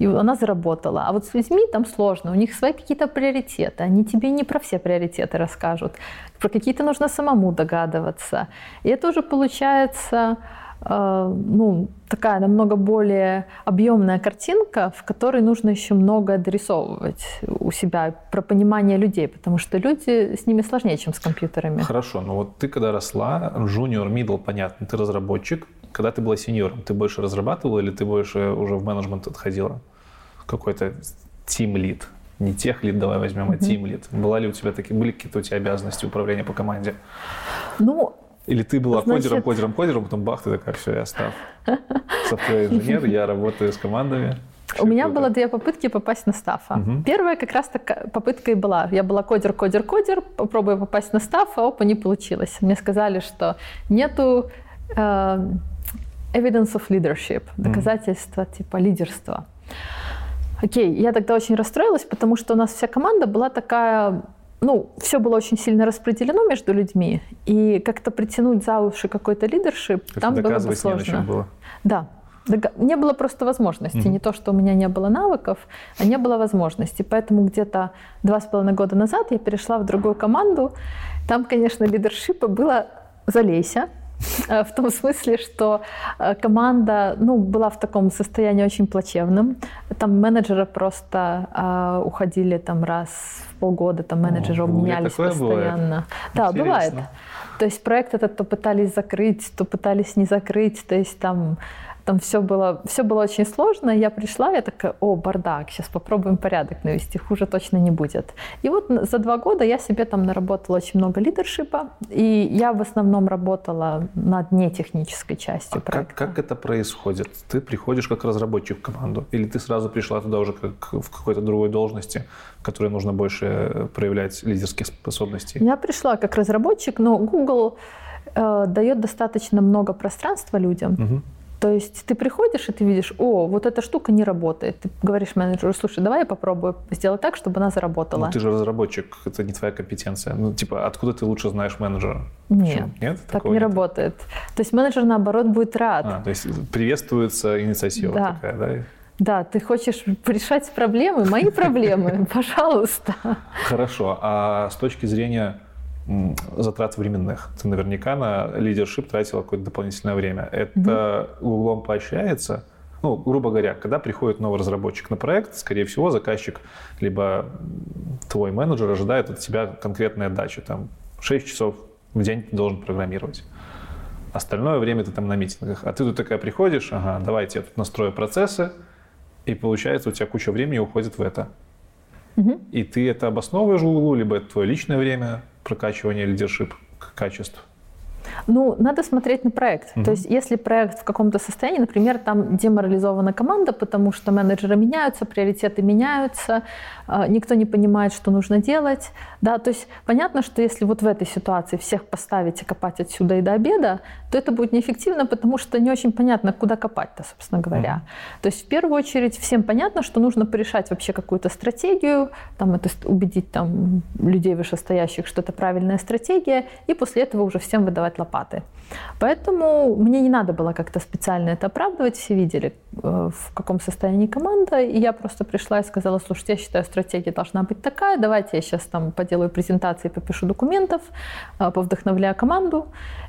и она заработала. А вот с людьми там сложно, у них свои какие-то приоритеты, они тебе не про все приоритеты расскажут, про какие-то нужно самому догадываться. И это уже получается Э, ну, такая намного более объемная картинка, в которой нужно еще много дорисовывать у себя про понимание людей, потому что люди с ними сложнее, чем с компьютерами. Хорошо, но вот ты когда росла, junior, middle, понятно, ты разработчик. Когда ты была сеньором, ты больше разрабатывала или ты больше уже в менеджмент отходила? Какой-то team lead? Не тех лид давай возьмем, а team lead. Была ли у тебя такие, были какие-то у тебя обязанности управления по команде? Ну, или ты была Значит... кодером, кодером, кодером, потом бах, ты такая, все, я став софтвер-инженер, я работаю с командами. У меня круто. было две попытки попасть на стафа. Угу. Первая как раз такая попытка и была. Я была кодер, кодер, кодер, попробую попасть на стафа, опа, не получилось. Мне сказали, что нету э, evidence of leadership, доказательства mm. типа лидерства. Окей, я тогда очень расстроилась, потому что у нас вся команда была такая ну, все было очень сильно распределено между людьми, и как-то притянуть за уши какой-то лидершип, там было бы сложно. Не было. Да, не было просто возможности. Mm-hmm. Не то, что у меня не было навыков, а не было возможности. Поэтому где-то два с половиной года назад я перешла в другую команду. Там, конечно, лидершипа было «залейся», в том смысле, что э, команда ну, была в таком состоянии очень плачевном. Там менеджеры просто э, уходили там раз в полгода, там менеджеры О, менялись постоянно. Бывает. Да, Интересно. бывает. То есть проект этот то пытались закрыть, то пытались не закрыть. То есть там там все было, все было очень сложно. Я пришла, я такая, о, бардак, сейчас попробуем порядок навести, хуже точно не будет. И вот за два года я себе там наработала очень много лидершипа, и я в основном работала над нетехнической частью а проекта. Как, как это происходит? Ты приходишь как разработчик в команду, или ты сразу пришла туда уже как в какой-то другой должности, в которой нужно больше проявлять лидерские способности? Я пришла как разработчик, но Google э, дает достаточно много пространства людям. Угу то есть ты приходишь и ты видишь, о, вот эта штука не работает. Ты говоришь менеджеру, слушай, давай я попробую сделать так, чтобы она заработала. Ну ты же разработчик, это не твоя компетенция. Ну типа, откуда ты лучше знаешь менеджера? Нет, нет так не нет? работает. То есть менеджер, наоборот, будет рад. А, то есть приветствуется инициатива да. такая, да? Да, ты хочешь решать проблемы, мои проблемы, пожалуйста. Хорошо, а с точки зрения затрат временных. Ты наверняка на лидершип тратила какое-то дополнительное время. Это угу. углом поощряется? Ну, грубо говоря, когда приходит новый разработчик на проект, скорее всего, заказчик либо твой менеджер ожидает от тебя конкретной отдачи. Там 6 часов в день ты должен программировать. Остальное время ты там на митингах. А ты тут такая приходишь, ага, давайте я тут настрою процессы, и получается у тебя куча времени уходит в это. Угу. И ты это обосновываешь в углу, либо это твое личное время, прокачивания лидершип качеств? Ну, надо смотреть на проект. Угу. То есть, если проект в каком-то состоянии, например, там деморализована команда, потому что менеджеры меняются, приоритеты меняются, а, никто не понимает, что нужно делать. Да, то есть понятно, что если вот в этой ситуации всех поставить и копать отсюда и до обеда, то это будет неэффективно, потому что не очень понятно, куда копать-то, собственно говоря. Mm. То есть в первую очередь всем понятно, что нужно порешать вообще какую-то стратегию, там это убедить там людей вышестоящих, что это правильная стратегия, и после этого уже всем выдавать лопаты. Поэтому мне не надо было как-то специально это оправдывать, все видели, э, в каком состоянии команда, и я просто пришла и сказала, слушайте, я считаю, стратегия должна быть такая, давайте я сейчас там поделаю презентации, попишу документов, э, повдохновляю команду,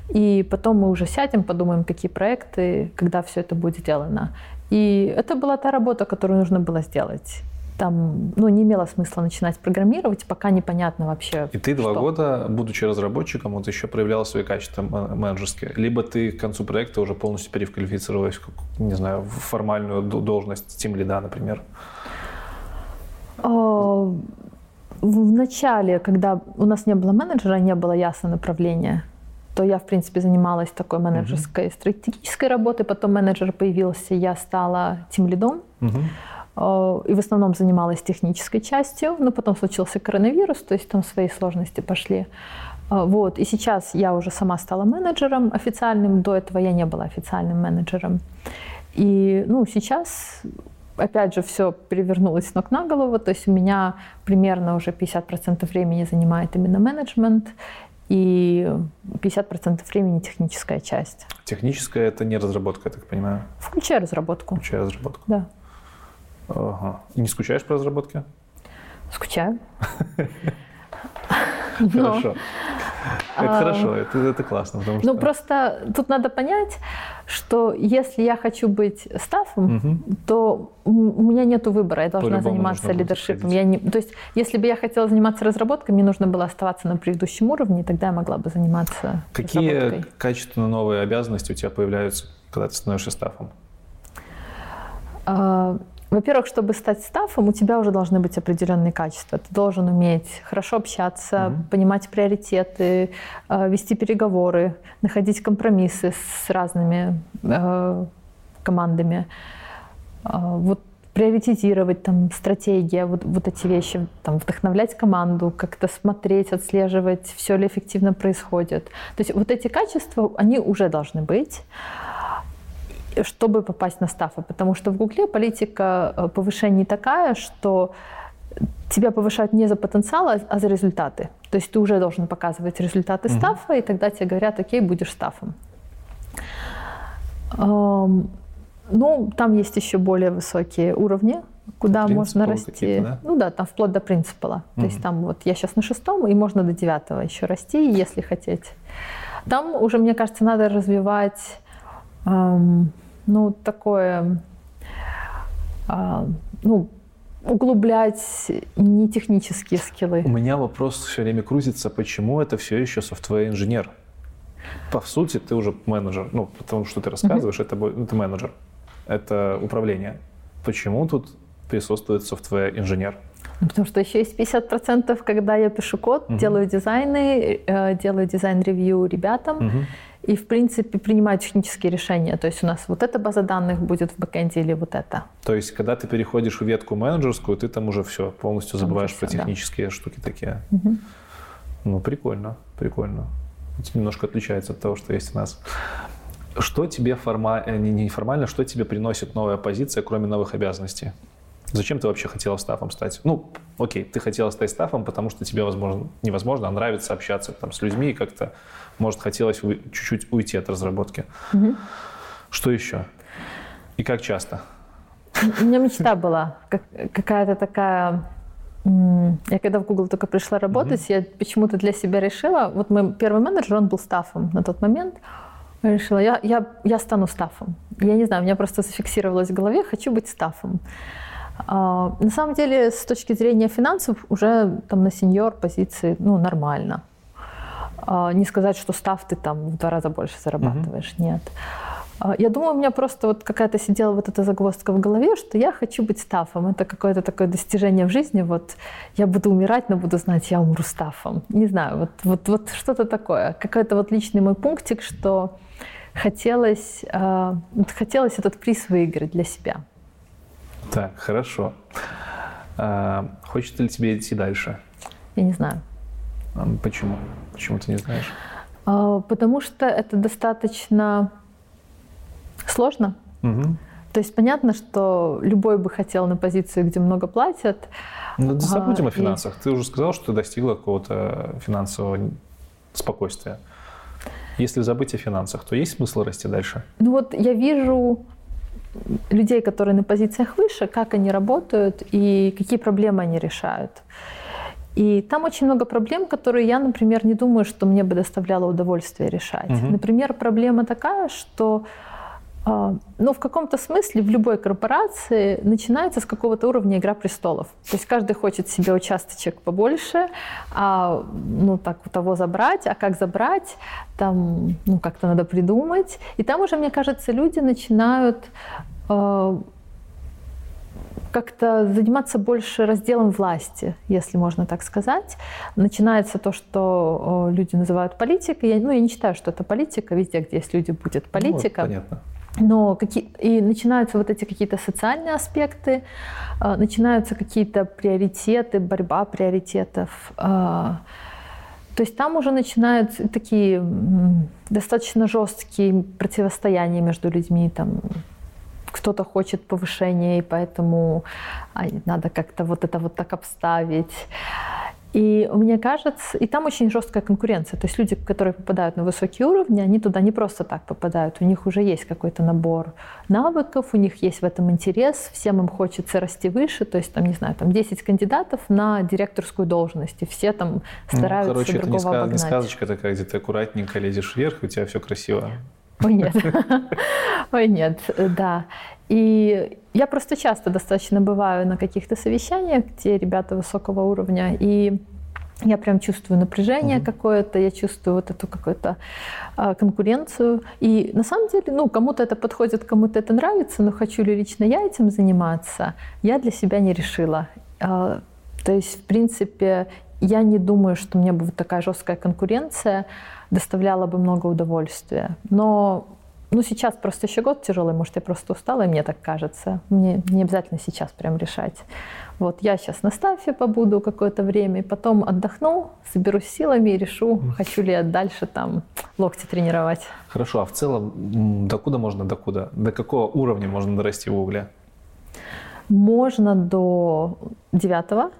и потом мы уже сядем, подумаем, какие проекты, когда все это будет сделано. И это была та работа, которую нужно было сделать там, ну, не имело смысла начинать программировать, пока непонятно вообще. И ты два года, будучи разработчиком, вот еще проявляла свои качества менеджерские. Либо ты к концу проекта уже полностью переквалифицировалась, не знаю, в формальную должность тим лида, например. А, в начале, когда у нас не было менеджера, не было ясного направления, то я, в принципе, занималась такой менеджерской mm-hmm. стратегической работой. Потом менеджер появился, я стала тим лидом. Mm-hmm. И в основном занималась технической частью, но потом случился коронавирус, то есть там свои сложности пошли. Э, вот. И сейчас я уже сама стала менеджером официальным, до этого я не была официальным менеджером. И ну, сейчас опять же, все перевернулось с ног на голову. То есть у меня примерно уже 50% времени занимает именно менеджмент и 50% времени техническая часть. Техническая – это не разработка, я так понимаю? Включая разработку. Включая разработку. Да. Ага. И не скучаешь по разработке? Скучаю. Хорошо. Это хорошо, это, это классно. Потому ну, что... Ну, просто тут надо понять, что если я хочу быть стафом, угу. то у меня нет выбора, я должна заниматься лидершипом. Я не... То есть, если бы я хотела заниматься разработкой, мне нужно было оставаться на предыдущем уровне, тогда я могла бы заниматься Какие качественно новые обязанности у тебя появляются, когда ты становишься стафом? Во-первых, чтобы стать стафом, у тебя уже должны быть определенные качества. Ты должен уметь хорошо общаться, mm-hmm. понимать приоритеты, э, вести переговоры, находить компромиссы с разными э, командами. Э, вот приоритизировать там стратегия, вот, вот эти вещи, там, вдохновлять команду, как-то смотреть, отслеживать, все ли эффективно происходит. То есть вот эти качества, они уже должны быть чтобы попасть на стафы. Потому что в Гугле политика э, повышений такая, что тебя повышают не за потенциал, а, а за результаты. То есть ты уже должен показывать результаты mm-hmm. стафа, и тогда тебе говорят, окей, будешь стафом. Эм, ну, там есть еще более высокие уровни, куда можно расти. Да? Ну да, там вплоть до принципала. Mm-hmm. То есть там вот я сейчас на шестом, и можно до девятого еще расти, если хотеть. Там уже, мне кажется, надо развивать эм, ну, такое, а, ну, углублять не технические скиллы. У меня вопрос все время крутится, почему это все еще software engineer? По сути, ты уже менеджер. Ну, потому что ты рассказываешь, mm-hmm. это, это менеджер, это управление. Почему тут присутствует software engineer? Ну, потому что еще есть 50%, когда я пишу код, mm-hmm. делаю дизайны, э, делаю design review ребятам. Mm-hmm и, в принципе, принимаю технические решения. То есть у нас вот эта база данных будет в бэкэнде или вот это. То есть, когда ты переходишь в ветку менеджерскую, ты там уже все, полностью забываешь про все, технические да. штуки такие. Угу. Ну, прикольно, прикольно. Это немножко отличается от того, что есть у нас. Что тебе форма... Э, не неформально, что тебе приносит новая позиция, кроме новых обязанностей? Зачем ты вообще хотела стафом стать? Ну, окей, ты хотела стать стафом, потому что тебе, возможно, невозможно, а нравится общаться там, с людьми и как-то может, хотелось чуть-чуть уйти от разработки. Угу. Что еще? И как часто? У меня мечта была, как, какая-то такая... Я когда в Google только пришла работать, mm я почему-то для себя решила, вот мой первый менеджер, он был стафом на тот момент, я решила, я, я, я стану стафом. Я не знаю, у меня просто зафиксировалось в голове, хочу быть стафом. А, на самом деле, с точки зрения финансов, уже там на сеньор позиции, ну, нормально. А, не сказать, что став ты там в два раза больше зарабатываешь, mm-hmm. нет. А, я думаю, у меня просто вот какая-то сидела вот эта загвоздка в голове, что я хочу быть стафом. Это какое-то такое достижение в жизни. Вот я буду умирать, но буду знать, я умру стафом. Не знаю, вот, вот, вот что-то такое. Какой-то вот личный мой пунктик, что хотелось, э, хотелось этот приз выиграть для себя. Так, хорошо. А, хочется ли тебе идти дальше? Я не знаю. Почему? Почему ты не знаешь? А, потому что это достаточно сложно. Угу. То есть понятно, что любой бы хотел на позицию, где много платят. Ну, забудем а, о финансах. И... Ты уже сказал, что ты достигла какого-то финансового спокойствия. Если забыть о финансах, то есть смысл расти дальше? Ну вот я вижу людей, которые на позициях выше, как они работают и какие проблемы они решают. И там очень много проблем, которые я, например, не думаю, что мне бы доставляло удовольствие решать. Угу. Например, проблема такая, что а, ну, в каком-то смысле в любой корпорации начинается с какого-то уровня «Игра престолов». То есть каждый хочет себе участочек побольше, а, ну, так, у того забрать, а как забрать, там, ну, как-то надо придумать. И там уже, мне кажется, люди начинают а, как-то заниматься больше разделом власти, если можно так сказать. Начинается то, что люди называют политикой. Я, ну, я не считаю, что это политика. Везде, где есть люди, будет политика. Ну, понятно. Но какие, и начинаются вот эти какие-то социальные аспекты, э, начинаются какие-то приоритеты, борьба приоритетов. Э, то есть там уже начинаются такие достаточно жесткие противостояния между людьми, там кто-то хочет повышения, и поэтому а, надо как-то вот это вот так обставить. И мне кажется, и там очень жесткая конкуренция. То есть люди, которые попадают на высокие уровни, они туда не просто так попадают. У них уже есть какой-то набор навыков, у них есть в этом интерес, всем им хочется расти выше. То есть, там, не знаю, там 10 кандидатов на директорскую должность, и все там ну, стараются ну, короче, другого это не, обогнать. не сказочка такая, где ты аккуратненько лезешь вверх, и у тебя все красиво. Ой, нет. Ой, нет, да. И я просто часто достаточно бываю на каких-то совещаниях, где ребята высокого уровня, и я прям чувствую напряжение uh-huh. какое-то, я чувствую вот эту какую-то а, конкуренцию. И на самом деле, ну, кому-то это подходит, кому-то это нравится, но хочу ли лично я этим заниматься, я для себя не решила. А, то есть, в принципе, я не думаю, что мне вот такая жесткая конкуренция доставляла бы много удовольствия. Но ну, сейчас просто еще год тяжелый, может, я просто устала, и мне так кажется. Мне не обязательно сейчас прям решать. Вот я сейчас на стафе побуду какое-то время, и потом отдохну, соберусь силами и решу, хочу ли я дальше там локти тренировать. Хорошо, а в целом докуда можно, докуда? До какого уровня можно дорасти в угле? Можно до девятого,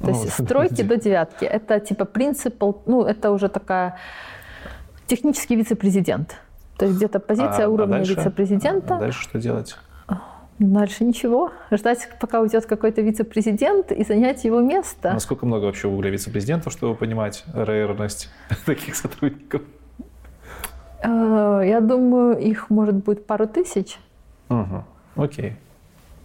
то есть с тройки до девятки. Это типа принцип, ну, это уже такая технический вице-президент. То есть где-то позиция а, уровня а вице-президента. А дальше что делать? Дальше ничего. Ждать, пока уйдет какой-то вице-президент и занять его место. Насколько много вообще в угле вице-президентов, чтобы понимать рейерность таких сотрудников? Э, я думаю, их может быть пару тысяч. Угу. Окей.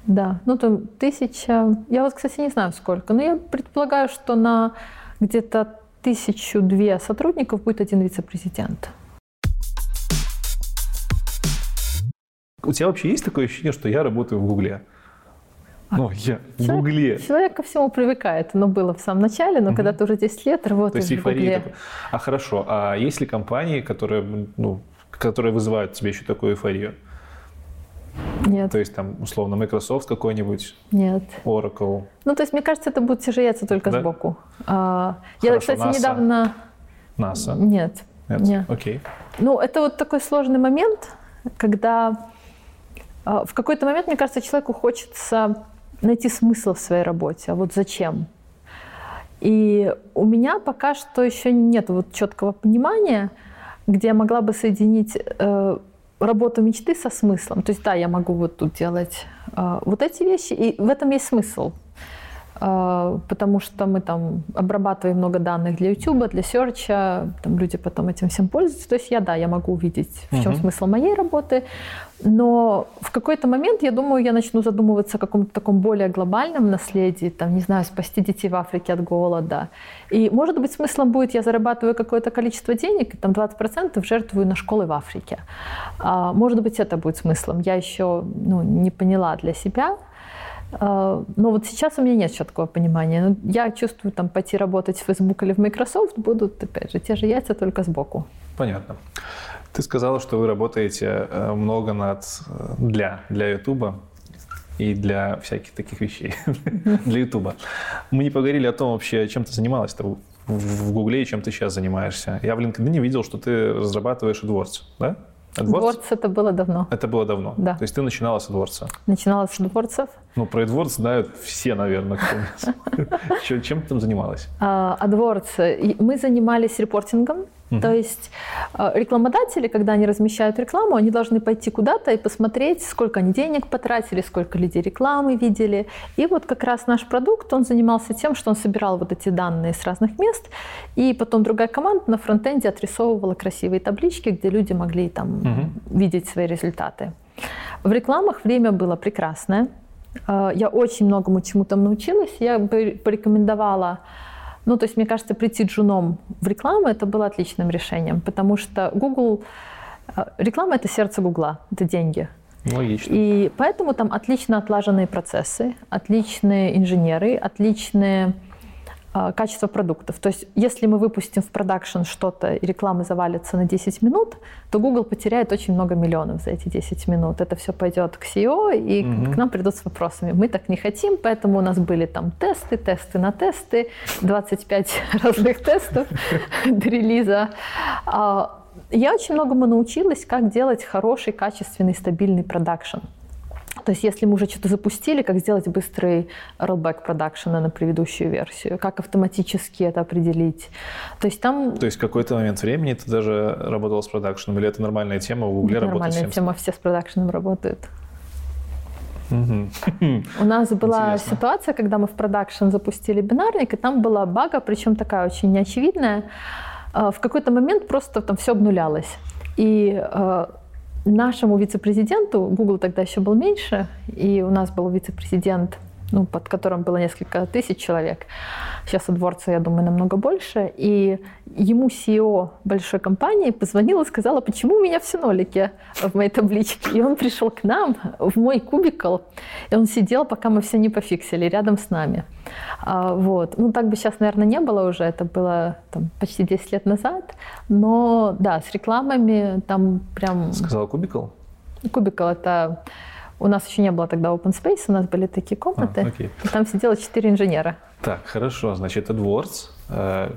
Да, ну там тысяча, я вот, кстати, не знаю сколько, но я предполагаю, что на где-то тысячу-две сотрудников будет один вице-президент. У тебя вообще есть такое ощущение, что я работаю в Гугле? А ну, я в Гугле. Человек ко всему привыкает. Оно было в самом начале, но угу. когда ты уже 10 лет работаешь То есть в Гугле. Такой. А хорошо, а есть ли компании, которые, ну, которые вызывают тебе еще такую эйфорию? Нет. То есть там, условно, Microsoft какой-нибудь? Нет. Oracle? Ну, то есть, мне кажется, это будет тяжеться только да? сбоку. А, Хорошо, я, кстати, NASA. недавно... NASA? Нет. Нет? Нет. Окей. Ну, это вот такой сложный момент, когда а, в какой-то момент, мне кажется, человеку хочется найти смысл в своей работе. А вот зачем? И у меня пока что еще нет вот четкого понимания, где я могла бы соединить э, работу мечты со смыслом. То есть да, я могу вот тут делать э, вот эти вещи, и в этом есть смысл. Э, потому что мы там обрабатываем много данных для YouTube, для серча, там люди потом этим всем пользуются. То есть я, да, я могу увидеть, в чем uh-huh. смысл моей работы, но в какой-то момент, я думаю, я начну задумываться о каком-то таком более глобальном наследии, там, не знаю, спасти детей в Африке от голода. И, может быть, смыслом будет, я зарабатываю какое-то количество денег, и там 20% жертвую на школы в Африке. А, может быть, это будет смыслом. Я еще ну, не поняла для себя. А, но вот сейчас у меня нет четкого понимания. Я чувствую, там, пойти работать в Facebook или в Microsoft будут, опять же, те же яйца, только сбоку. Понятно. Ты сказала, что вы работаете э, много над э, для для Ютуба и для всяких таких вещей для Ютуба. Мы не поговорили о том вообще, чем ты занималась -то в Гугле и чем ты сейчас занимаешься. Я в LinkedIn видел, что ты разрабатываешь AdWords, да? AdWords? AdWords это было давно. Это было давно? Да. То есть ты начинала с AdWords? Начинала с AdWords. Ну, про AdWords знают все, наверное, кто Чем ты там занималась? А, AdWords. Мы занимались репортингом. Угу. То есть а, рекламодатели, когда они размещают рекламу, они должны пойти куда-то и посмотреть, сколько они денег потратили, сколько людей рекламы видели. И вот как раз наш продукт, он занимался тем, что он собирал вот эти данные с разных мест, и потом другая команда на фронтенде отрисовывала красивые таблички, где люди могли там угу. видеть свои результаты. В рекламах время было прекрасное. А, я очень многому чему там научилась. Я бы порекомендовала ну, то есть, мне кажется, прийти джуном в рекламу это было отличным решением, потому что Google... Э, реклама — это сердце Гугла, это деньги. Логично. И поэтому там отлично отлаженные процессы, отличные инженеры, отличные качество продуктов. То есть если мы выпустим в продакшн что-то и реклама завалится на 10 минут, то Google потеряет очень много миллионов за эти 10 минут. Это все пойдет к SEO и угу. к нам придут с вопросами. Мы так не хотим, поэтому у нас были там тесты, тесты на тесты, 25 разных тестов до релиза. А, я очень многому научилась, как делать хороший, качественный, стабильный продакшн. То есть если мы уже что-то запустили, как сделать быстрый rollback продакшена на предыдущую версию, как автоматически это определить. То есть там... То есть в какой-то момент времени ты даже работал с продакшеном, или это нормальная тема, в Гугле работает Нормальная тема, все с продакшеном работают. У нас была Интересно. ситуация, когда мы в продакшн запустили бинарник, и там была бага, причем такая очень неочевидная. А, в какой-то момент просто там все обнулялось. И а, нашему вице-президенту, Google тогда еще был меньше, и у нас был вице-президент ну, под которым было несколько тысяч человек. Сейчас у Дворца, я думаю, намного больше. И ему CEO большой компании позвонила и сказала, почему у меня все нолики в моей табличке. И он пришел к нам в мой кубикл, и он сидел, пока мы все не пофиксили, рядом с нами. А, вот. Ну, так бы сейчас, наверное, не было уже, это было там, почти 10 лет назад. Но да, с рекламами там прям... Сказала кубикл? Кубикл — это у нас еще не было тогда open space, у нас были такие комнаты, а, окей. и там сидело четыре инженера. Так, хорошо. Значит, AdWords э,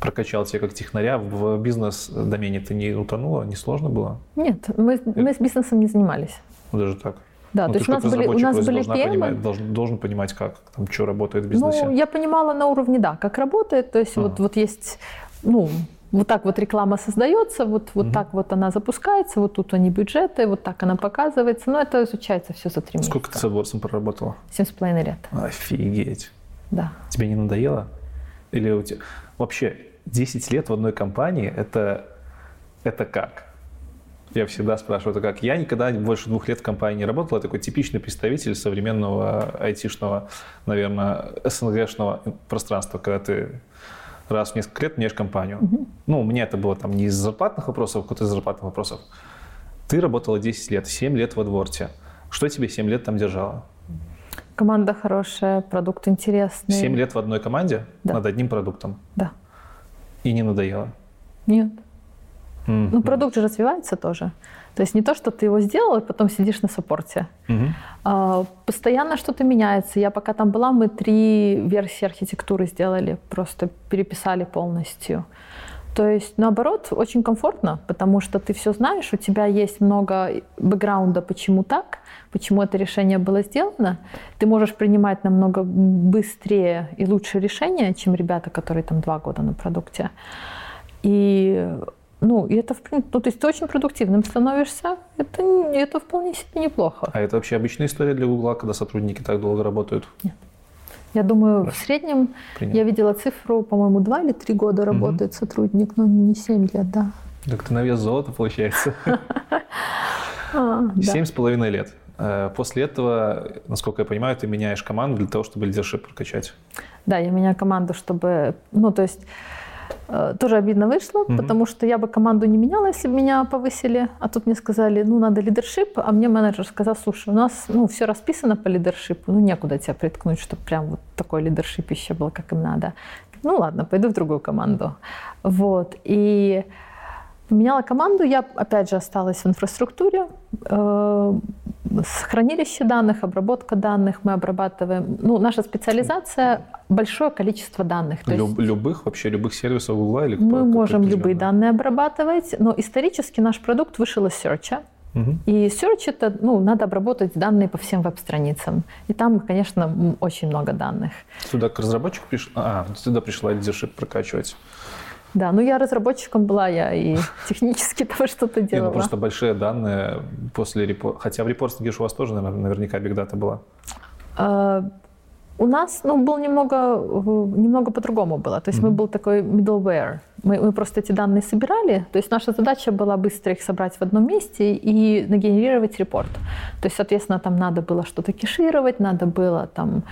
прокачал тебя как технаря. В бизнес-домене ты не утонула? Не сложно было? Нет, мы, мы с бизнесом не занимались. Ну, даже так? Да, ну, то есть у нас были, у нас были PM. Понимать, должен, должен понимать, как там, что работает в бизнесе. Ну, я понимала на уровне, да, как работает. То есть а. вот, вот есть, ну, вот так вот реклама создается, вот, вот угу. так вот она запускается, вот тут они бюджеты, вот так она показывается. Но это изучается все за три месяца. Сколько ты с AdWords проработала? Семь с половиной лет. Офигеть. Да. Тебе не надоело? Или у тебя... Вообще, 10 лет в одной компании, это, это как? Я всегда спрашиваю, это как? Я никогда больше двух лет в компании не работал. Я такой типичный представитель современного айтишного, наверное, СНГшного пространства, когда ты раз в несколько лет меняешь компанию. Угу. Ну, у меня это было там не из зарплатных вопросов, а из зарплатных вопросов. Ты работала 10 лет, 7 лет в Адворте. Что тебе 7 лет там держало? Команда хорошая, продукт интересный. 7 лет в одной команде да. над одним продуктом? Да. И не надоело? Нет. Mm-hmm. Ну, продукт же развивается тоже. То есть не то, что ты его сделал, и потом сидишь на саппорте. Угу. А, постоянно что-то меняется. Я пока там была, мы три версии архитектуры сделали, просто переписали полностью. То есть, наоборот, очень комфортно, потому что ты все знаешь, у тебя есть много бэкграунда, почему так, почему это решение было сделано. Ты можешь принимать намного быстрее и лучше решения, чем ребята, которые там два года на продукте. И ну, и это, в принципе, ну, то есть ты очень продуктивным становишься, это, это вполне себе неплохо. А это вообще обычная история для Гугла, когда сотрудники так долго работают? Нет. Я думаю, в среднем Принято. я видела цифру, по-моему, два или три года работает угу. сотрудник, но не семь лет, да. Так ты на вес золота, получается. А, семь с половиной лет. Э, после этого, насколько я понимаю, ты меняешь команду для того, чтобы лидершип прокачать. Да, я меняю команду, чтобы... Ну, то есть тоже обидно вышло, mm-hmm. потому что я бы команду не меняла, если бы меня повысили. А тут мне сказали, ну, надо лидершип, а мне менеджер сказал, слушай, у нас ну, все расписано по лидершипу, ну, некуда тебя приткнуть, чтобы прям вот такой лидершип еще был, как им надо. Ну, ладно, пойду в другую команду. Вот. И Меняла команду, я опять же осталась в инфраструктуре, э, хранилище данных, обработка данных, мы обрабатываем. Ну, наша специализация – большое количество данных. То Люб, есть любых, вообще любых сервисов Google или Мы можем любые данные обрабатывать, но исторически наш продукт вышел из Search. Угу. И Search это, ну, надо обработать данные по всем веб-страницам. И там, конечно, очень много данных. Сюда к разработчику пришла, а, сюда пришла лидершип прокачивать. Да, ну я разработчиком была, я и технически того что-то делала. Нет, ну просто большие данные после репорта. Хотя в репортинге у вас тоже, наверное, наверняка бигдата была. У нас ну, был немного, немного по-другому было. То есть mm-hmm. мы был такой middleware. Мы, мы просто эти данные собирали. То есть наша задача была быстро их собрать в одном месте и нагенерировать репорт. То есть, соответственно, там надо было что-то кешировать, надо было там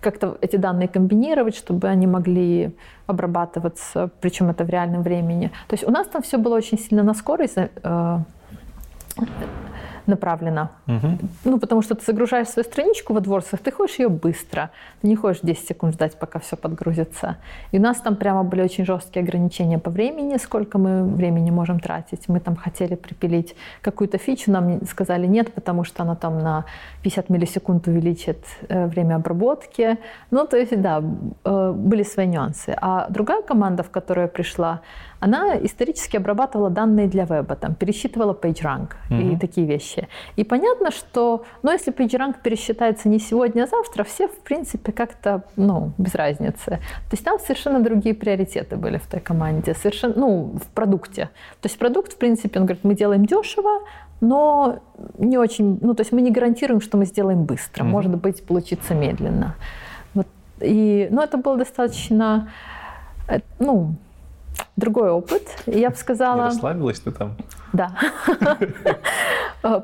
как-то эти данные комбинировать, чтобы они могли обрабатываться, причем это в реальном времени. То есть у нас там все было очень сильно на скорость э, направлена. Угу. Ну, потому что ты загружаешь свою страничку во дворцах, ты хочешь ее быстро. Ты не хочешь 10 секунд ждать, пока все подгрузится. И у нас там прямо были очень жесткие ограничения по времени, сколько мы времени можем тратить. Мы там хотели припилить какую-то фичу, нам сказали нет, потому что она там на 50 миллисекунд увеличит э, время обработки. Ну, то есть, да, э, были свои нюансы. А другая команда, в которую я пришла, она исторически обрабатывала данные для веба, там, пересчитывала PageRank mm-hmm. и такие вещи. И понятно, что, ну, если PageRank пересчитается не сегодня, а завтра, все, в принципе, как-то, ну, без разницы. То есть там совершенно другие приоритеты были в той команде, совершенно, ну, в продукте. То есть продукт, в принципе, он говорит, мы делаем дешево, но не очень, ну, то есть мы не гарантируем, что мы сделаем быстро. Mm-hmm. Может быть, получится медленно. Вот. И, ну, это было достаточно, э, ну, другой опыт. Я бы сказала... Не расслабилась ты там? Да.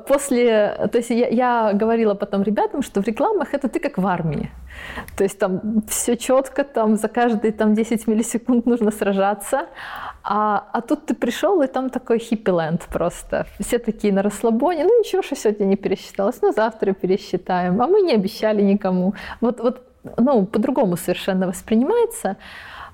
После... То есть я, я говорила потом ребятам, что в рекламах это ты как в армии. То есть там все четко, там за каждые там, 10 миллисекунд нужно сражаться. А, а тут ты пришел, и там такой хиппи-ленд просто. Все такие на расслабоне. Ну ничего, что сегодня не пересчиталось. Ну завтра пересчитаем. А мы не обещали никому. Вот, вот ну, по-другому совершенно воспринимается.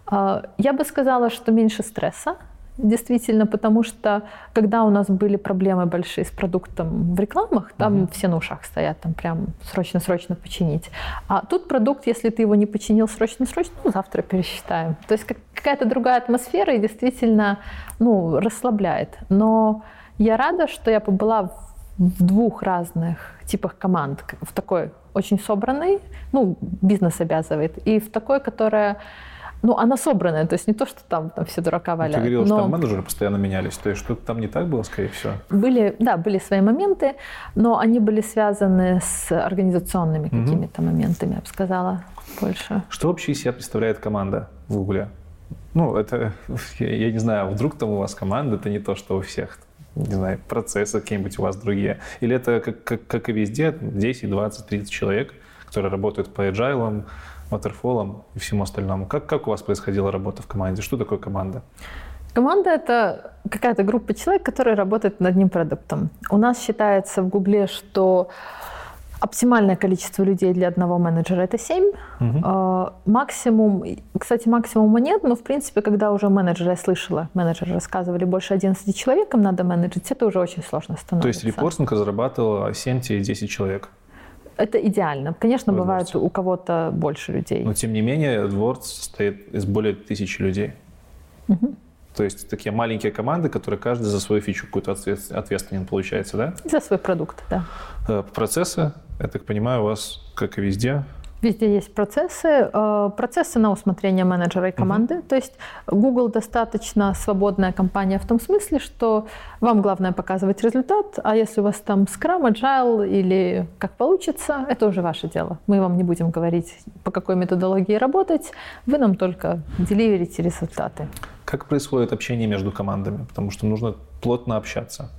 А, я бы сказала, что меньше стресса, действительно, потому что когда у нас были проблемы большие с продуктом в рекламах, там uh-huh. все на ушах стоят, там прям срочно-срочно починить. А тут продукт, если ты его не починил срочно-срочно, ну, завтра пересчитаем. То есть как, какая-то другая атмосфера и действительно ну, расслабляет. Но я рада, что я побыла в двух разных типах команд. В такой очень собранной, ну, бизнес обязывает, и в такой, которая ну, она собранная, то есть не то, что там, там все дурака валяют. Ты говорила, но... что там менеджеры постоянно менялись, то есть что-то там не так было, скорее всего? Были, да, были свои моменты, но они были связаны с организационными угу. какими-то моментами, я бы сказала, больше. Что вообще из себя представляет команда в Гугле? Ну, это, я, я не знаю, вдруг там у вас команда, это не то, что у всех не знаю, процессы какие-нибудь у вас другие? Или это, как, как, как и везде, 10, 20, 30 человек, которые работают по agile, waterfall и всему остальному. Как, как у вас происходила работа в команде? Что такое команда? Команда — это какая-то группа человек, которые работают над одним продуктом. У нас считается в Гугле, что оптимальное количество людей для одного менеджера — это 7. Угу. Максимум, кстати, максимума нет, но, в принципе, когда уже менеджеры, я слышала, менеджеры рассказывали, больше 11 человеком надо менеджить, это уже очень сложно становится. То есть репортинг зарабатывала 7-10 человек? Это идеально. Конечно, в бывает у кого-то больше людей. Но тем не менее, AdWords состоит из более тысячи людей. Угу. То есть такие маленькие команды, которые каждый за свою фичу какую-то ответственен, получается, да? За свой продукт, да. Э, процессы, я так понимаю, у вас, как и везде, Везде есть процессы. Э, процессы на усмотрение менеджера и команды. Uh-huh. То есть Google достаточно свободная компания в том смысле, что вам главное показывать результат, а если у вас там Scrum, Agile или как получится, это уже ваше дело. Мы вам не будем говорить, по какой методологии работать, вы нам только деливерите результаты. Как происходит общение между командами? Потому что нужно плотно общаться.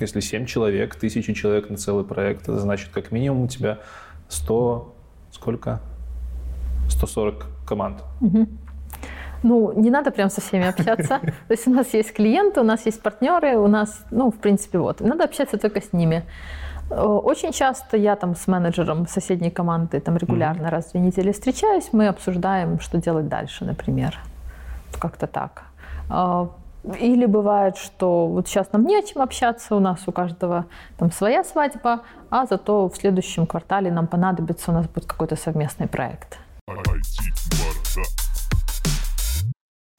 Если 7 человек, тысячи человек на целый проект, это значит, как минимум у тебя 100, сколько? 140 команд. Угу. Ну, не надо прям со всеми общаться. То есть у нас есть клиенты, у нас есть партнеры, у нас, ну, в принципе, вот. Надо общаться только с ними. Очень часто я там с менеджером соседней команды там регулярно mm-hmm. раз в две недели встречаюсь, мы обсуждаем, что делать дальше, например. Как-то так. Или бывает, что вот сейчас нам не о чем общаться, у нас у каждого там своя свадьба, а зато в следующем квартале нам понадобится, у нас будет какой-то совместный проект.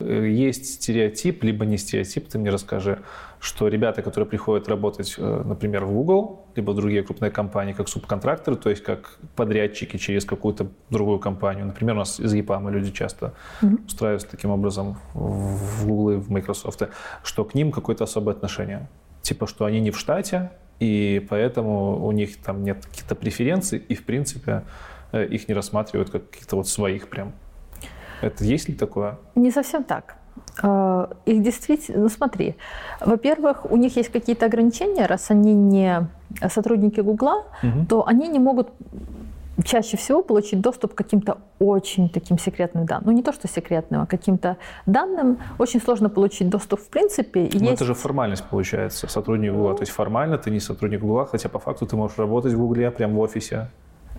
Есть стереотип, либо не стереотип, ты мне расскажи, что ребята, которые приходят работать, э, например, в Google, либо в другие крупные компании, как субконтракторы, то есть как подрядчики через какую-то другую компанию. Например, у нас из EPAM люди часто mm-hmm. устраиваются таким образом в Google и в Microsoft, что к ним какое-то особое отношение. Типа, что они не в штате, и поэтому у них там нет каких-то преференций, и, в принципе, э, их не рассматривают как каких-то вот своих прям. Это есть ли такое? Не совсем так. Э, их действительно, ну смотри, во-первых, у них есть какие-то ограничения, раз они не сотрудники Гугла, угу. то они не могут чаще всего получить доступ к каким-то очень таким секретным данным. Ну, не то, что секретным, а каким-то данным. Очень сложно получить доступ в принципе. И Но есть... это же формальность получается, сотрудник Гугла. То есть формально ты не сотрудник Гугла, хотя по факту ты можешь работать в Гугле прямо в офисе.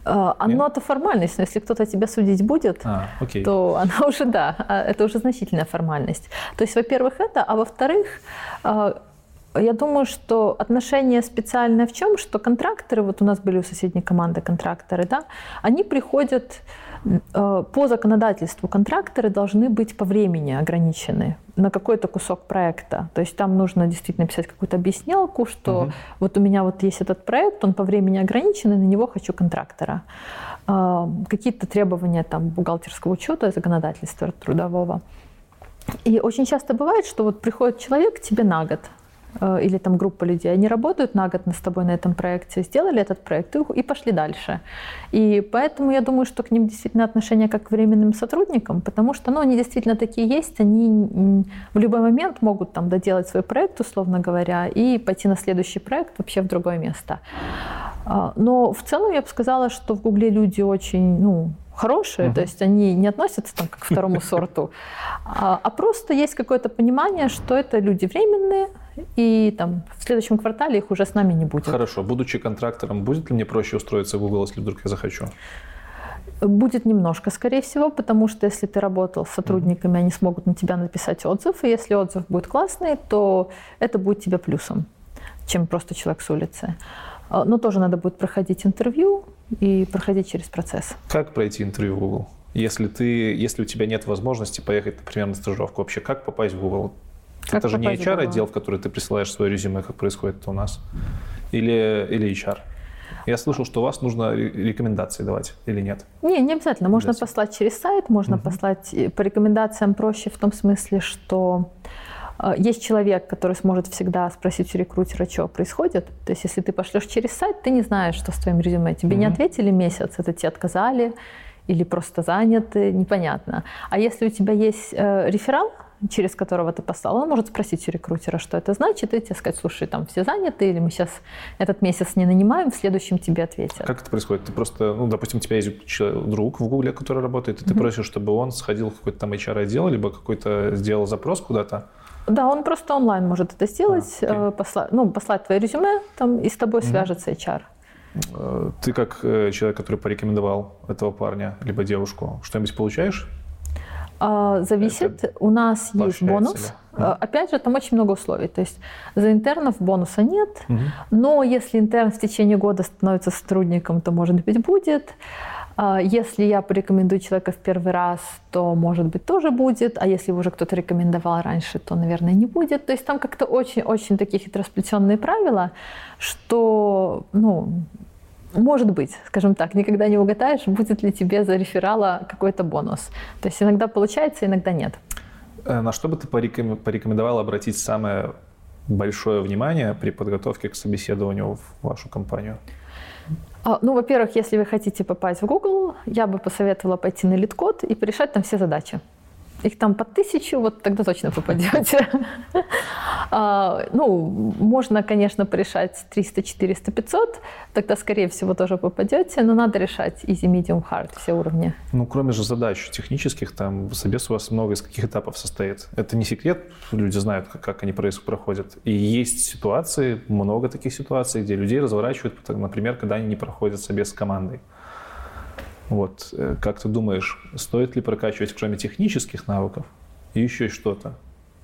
А, оно это формальность, но если кто-то тебя судить будет, а, то она уже, да, а, это уже значительная формальность. То есть, во-первых, это, а во-вторых, а, я думаю, что отношение специальное в чем, что контракторы, вот у нас были у соседней команды контракторы, да, они приходят Э, по законодательству контракторы должны быть по времени ограничены на какой-то кусок проекта. То есть там нужно действительно писать какую-то объяснялку, что угу. вот у меня вот есть этот проект, он по времени ограничен, и на него хочу контрактора. Э, какие-то требования там бухгалтерского учета, законодательства трудового. И очень часто бывает, что вот приходит человек к тебе на год, Э, или там группа людей, они работают на год с тобой на этом проекте, сделали этот проект и пошли дальше. И поэтому я думаю, что к ним действительно отношение как к временным сотрудникам, потому что ну, они действительно такие есть, они в любой момент могут там доделать свой проект, условно говоря, и пойти на следующий проект вообще в другое место. А, но в целом я бы сказала, что в Гугле люди очень ну, хорошие, uh-huh. то есть они не относятся там как к второму сорту, а, а просто есть какое-то понимание, что это люди временные, и там в следующем квартале их уже с нами не будет. Хорошо. Будучи контрактором, будет ли мне проще устроиться в Google, если вдруг я захочу? Будет немножко, скорее всего, потому что если ты работал с сотрудниками, они смогут на тебя написать отзыв, и если отзыв будет классный, то это будет тебе плюсом, чем просто человек с улицы. А, но тоже надо будет проходить интервью и проходить через процесс. Как пройти интервью в Google? Если, ты, если у тебя нет возможности поехать, например, на стажировку, вообще как попасть в Google? Как это же не HR-отдел, в который ты присылаешь свое резюме, как происходит это у нас, или, или HR? Я слышал, что у вас нужно рекомендации давать или нет? Не, не обязательно. Можно послать через сайт, можно угу. послать по рекомендациям проще в том смысле, что э, есть человек, который сможет всегда спросить у рекрутера, что происходит. То есть, если ты пошлешь через сайт, ты не знаешь, что с твоим резюме. Тебе угу. не ответили месяц, это тебе отказали или просто заняты, непонятно. А если у тебя есть э, реферал, через которого ты послал, он может спросить у рекрутера, что это значит, и тебе сказать, слушай, там все заняты, или мы сейчас этот месяц не нанимаем, в следующем тебе ответят. Как это происходит? Ты просто, ну, допустим, у тебя есть друг в Гугле, который работает, и ты mm-hmm. просишь, чтобы он сходил в какой-то там HR-отдел, либо какой-то сделал запрос куда-то, да, он просто онлайн может это сделать, а, okay. Э, послать, ну, послать твое резюме, там, и с тобой mm-hmm. свяжется HR. Э, ты как э, человек, который порекомендовал этого парня, либо девушку, что-нибудь получаешь? А, зависит. Это У нас есть бонус. Ли? Опять же, там очень много условий. То есть за интернов бонуса нет, угу. но если интерн в течение года становится сотрудником, то, может быть, будет. А, если я порекомендую человека в первый раз, то, может быть, тоже будет. А если уже кто-то рекомендовал раньше, то, наверное, не будет. То есть там как-то очень-очень такие хитросплетенные правила, что, ну, может быть, скажем так, никогда не угадаешь, будет ли тебе за реферала какой-то бонус. То есть иногда получается, иногда нет. Э, на что бы ты порекомендовал обратить самое большое внимание при подготовке к собеседованию в вашу компанию? А, ну, во-первых, если вы хотите попасть в Google, я бы посоветовала пойти на лид-код и порешать там все задачи их там по тысячу, вот тогда точно попадете. а, ну, можно, конечно, порешать 300, 400, 500, тогда, скорее всего, тоже попадете, но надо решать easy, medium, hard, все уровни. Ну, кроме же задач технических, там собес у вас много из каких этапов состоит. Это не секрет, люди знают, как, как они проходят. И есть ситуации, много таких ситуаций, где людей разворачивают, например, когда они не проходят собес с командой. Вот, э, как ты думаешь, стоит ли прокачивать, кроме технических навыков, и еще что-то?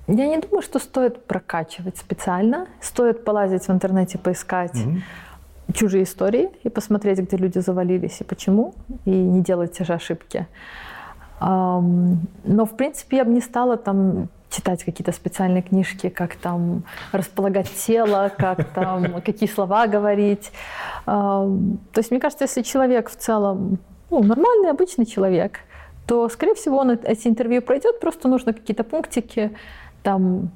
Я не думаю, что стоит прокачивать специально. Стоит полазить в интернете, поискать угу. чужие истории и посмотреть, где люди завалились и почему, и не делать те же ошибки. Но, в принципе, я бы не стала там читать какие-то специальные книжки, как там располагать тело, как там какие слова говорить. То есть, мне кажется, если человек в целом ну, нормальный, обычный человек, то, скорее всего, он эти интервью пройдет, просто нужно какие-то пунктики, там,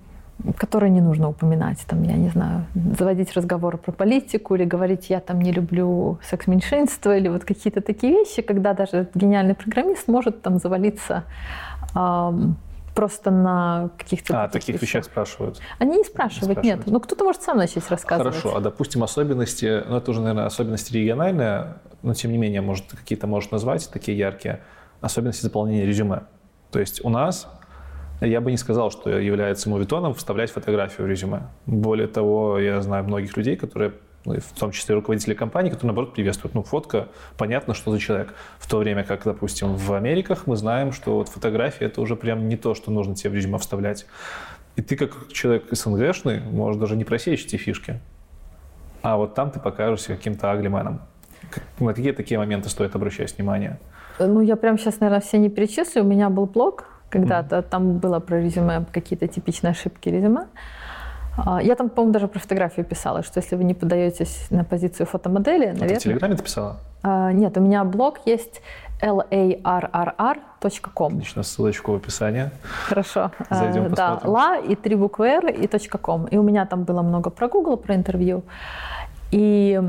которые не нужно упоминать, там, я не знаю, заводить разговор про политику или говорить, я там не люблю секс-меньшинство или вот какие-то такие вещи, когда даже гениальный программист может там завалиться эм, просто на каких-то... А, таких вещах, вещах спрашивают? Они не спрашивают, не спрашивают. нет. Ну, кто-то может сам начать рассказывать. Хорошо, а, допустим, особенности, ну, это уже, наверное, особенности региональные, но, тем не менее, может, какие-то можешь назвать такие яркие особенности заполнения резюме. То есть у нас я бы не сказал, что является мувитоном вставлять фотографию в резюме. Более того, я знаю многих людей, которые ну, в том числе руководители компании, которые, наоборот, приветствуют. Ну, фотка, понятно, что за человек. В то время как, допустим, в Америках мы знаем, что вот фотография – это уже прям не то, что нужно тебе в резюме вставлять. И ты, как человек СНГшный, можешь даже не просечь эти фишки. А вот там ты покажешься каким-то аглименом. На какие такие моменты стоит обращать внимание? Ну, я прям сейчас, наверное, все не перечислю. У меня был блог когда-то, mm-hmm. там было про резюме, какие-то типичные ошибки резюме. А, я там, по-моему, даже про фотографию писала, что если вы не подаетесь на позицию фотомодели, наверное... А ты в Телеграме ты писала? А, нет, у меня блог есть larrr.com. Отлично, ссылочку в описании. Хорошо. Зайдем, посмотрим. Да, ла и три буквы R и .com. И у меня там было много про Google, про интервью. И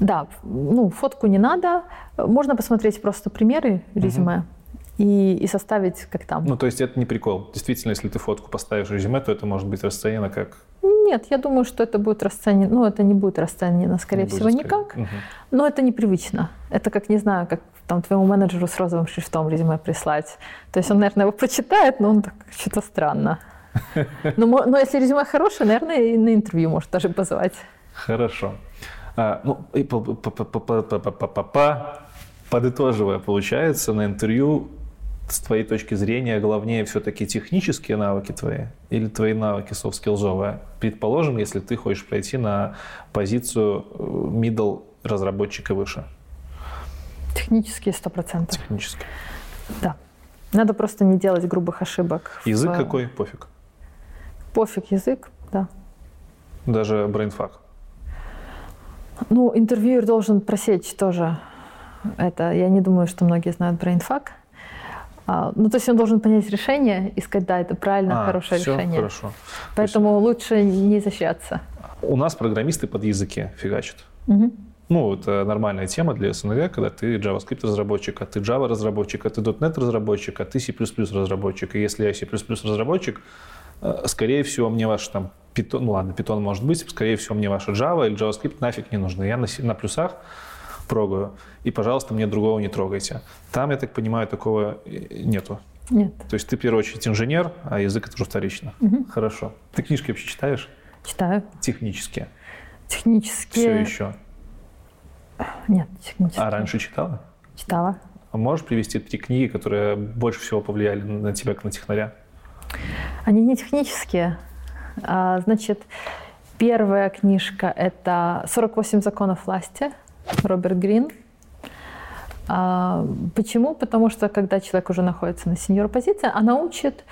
да, ну, фотку не надо. Можно посмотреть просто примеры резюме. Угу и, и составить как там. Ну, то есть это не прикол. Действительно, если ты фотку поставишь в резюме, то это может быть расценено как... Нет, я думаю, что это будет расценено... Ну, это не будет расценено, скорее не всего, никак. Угу. Но это непривычно. Это как, не знаю, как там твоему менеджеру с розовым шрифтом резюме прислать. То есть он, наверное, его прочитает, но он так что-то странно. Но, но если резюме хорошее, наверное, и на интервью может даже позвать. Хорошо. А, ну, и подытоживая, получается, на интервью с твоей точки зрения главнее все-таки технические навыки твои или твои навыки софт-скиллзовые? Предположим, если ты хочешь пройти на позицию э, middle разработчика выше. Технические сто процентов. Технические. Да. Надо просто не делать грубых ошибок. Язык в... какой? Пофиг. Пофиг язык, да. Даже Brainfuck. Ну, интервьюер должен просечь тоже это. Я не думаю, что многие знают Brainfuck. А, ну, то есть он должен понять решение и сказать, да, это правильно, а, хорошее все решение. хорошо. Поэтому есть... лучше не защищаться. У нас программисты под языки фигачат. Угу. Ну, это нормальная тема для СНГ, когда ты JavaScript разработчик, а ты Java разработчик, а ты .NET разработчик, а ты C++ разработчик. И если я C++ разработчик, скорее всего, мне ваш там Python, ну ладно, Python может быть, скорее всего, мне ваша Java или JavaScript нафиг не нужны. Я на, на плюсах прогаю, и, пожалуйста, мне другого не трогайте. Там, я так понимаю, такого нету. Нет. То есть ты, в первую очередь, инженер, а язык это уже вторично. Угу. Хорошо. Ты книжки вообще читаешь? Читаю. Технические? Технические. Все еще? Нет, технические. А раньше читала? Читала. А можешь привести три книги, которые больше всего повлияли на тебя, как на технаря? Они не технические. А, значит, первая книжка – это «48 законов власти» Роберт Грин. А, почему? Потому что когда человек уже находится на сеньор позиции, она учит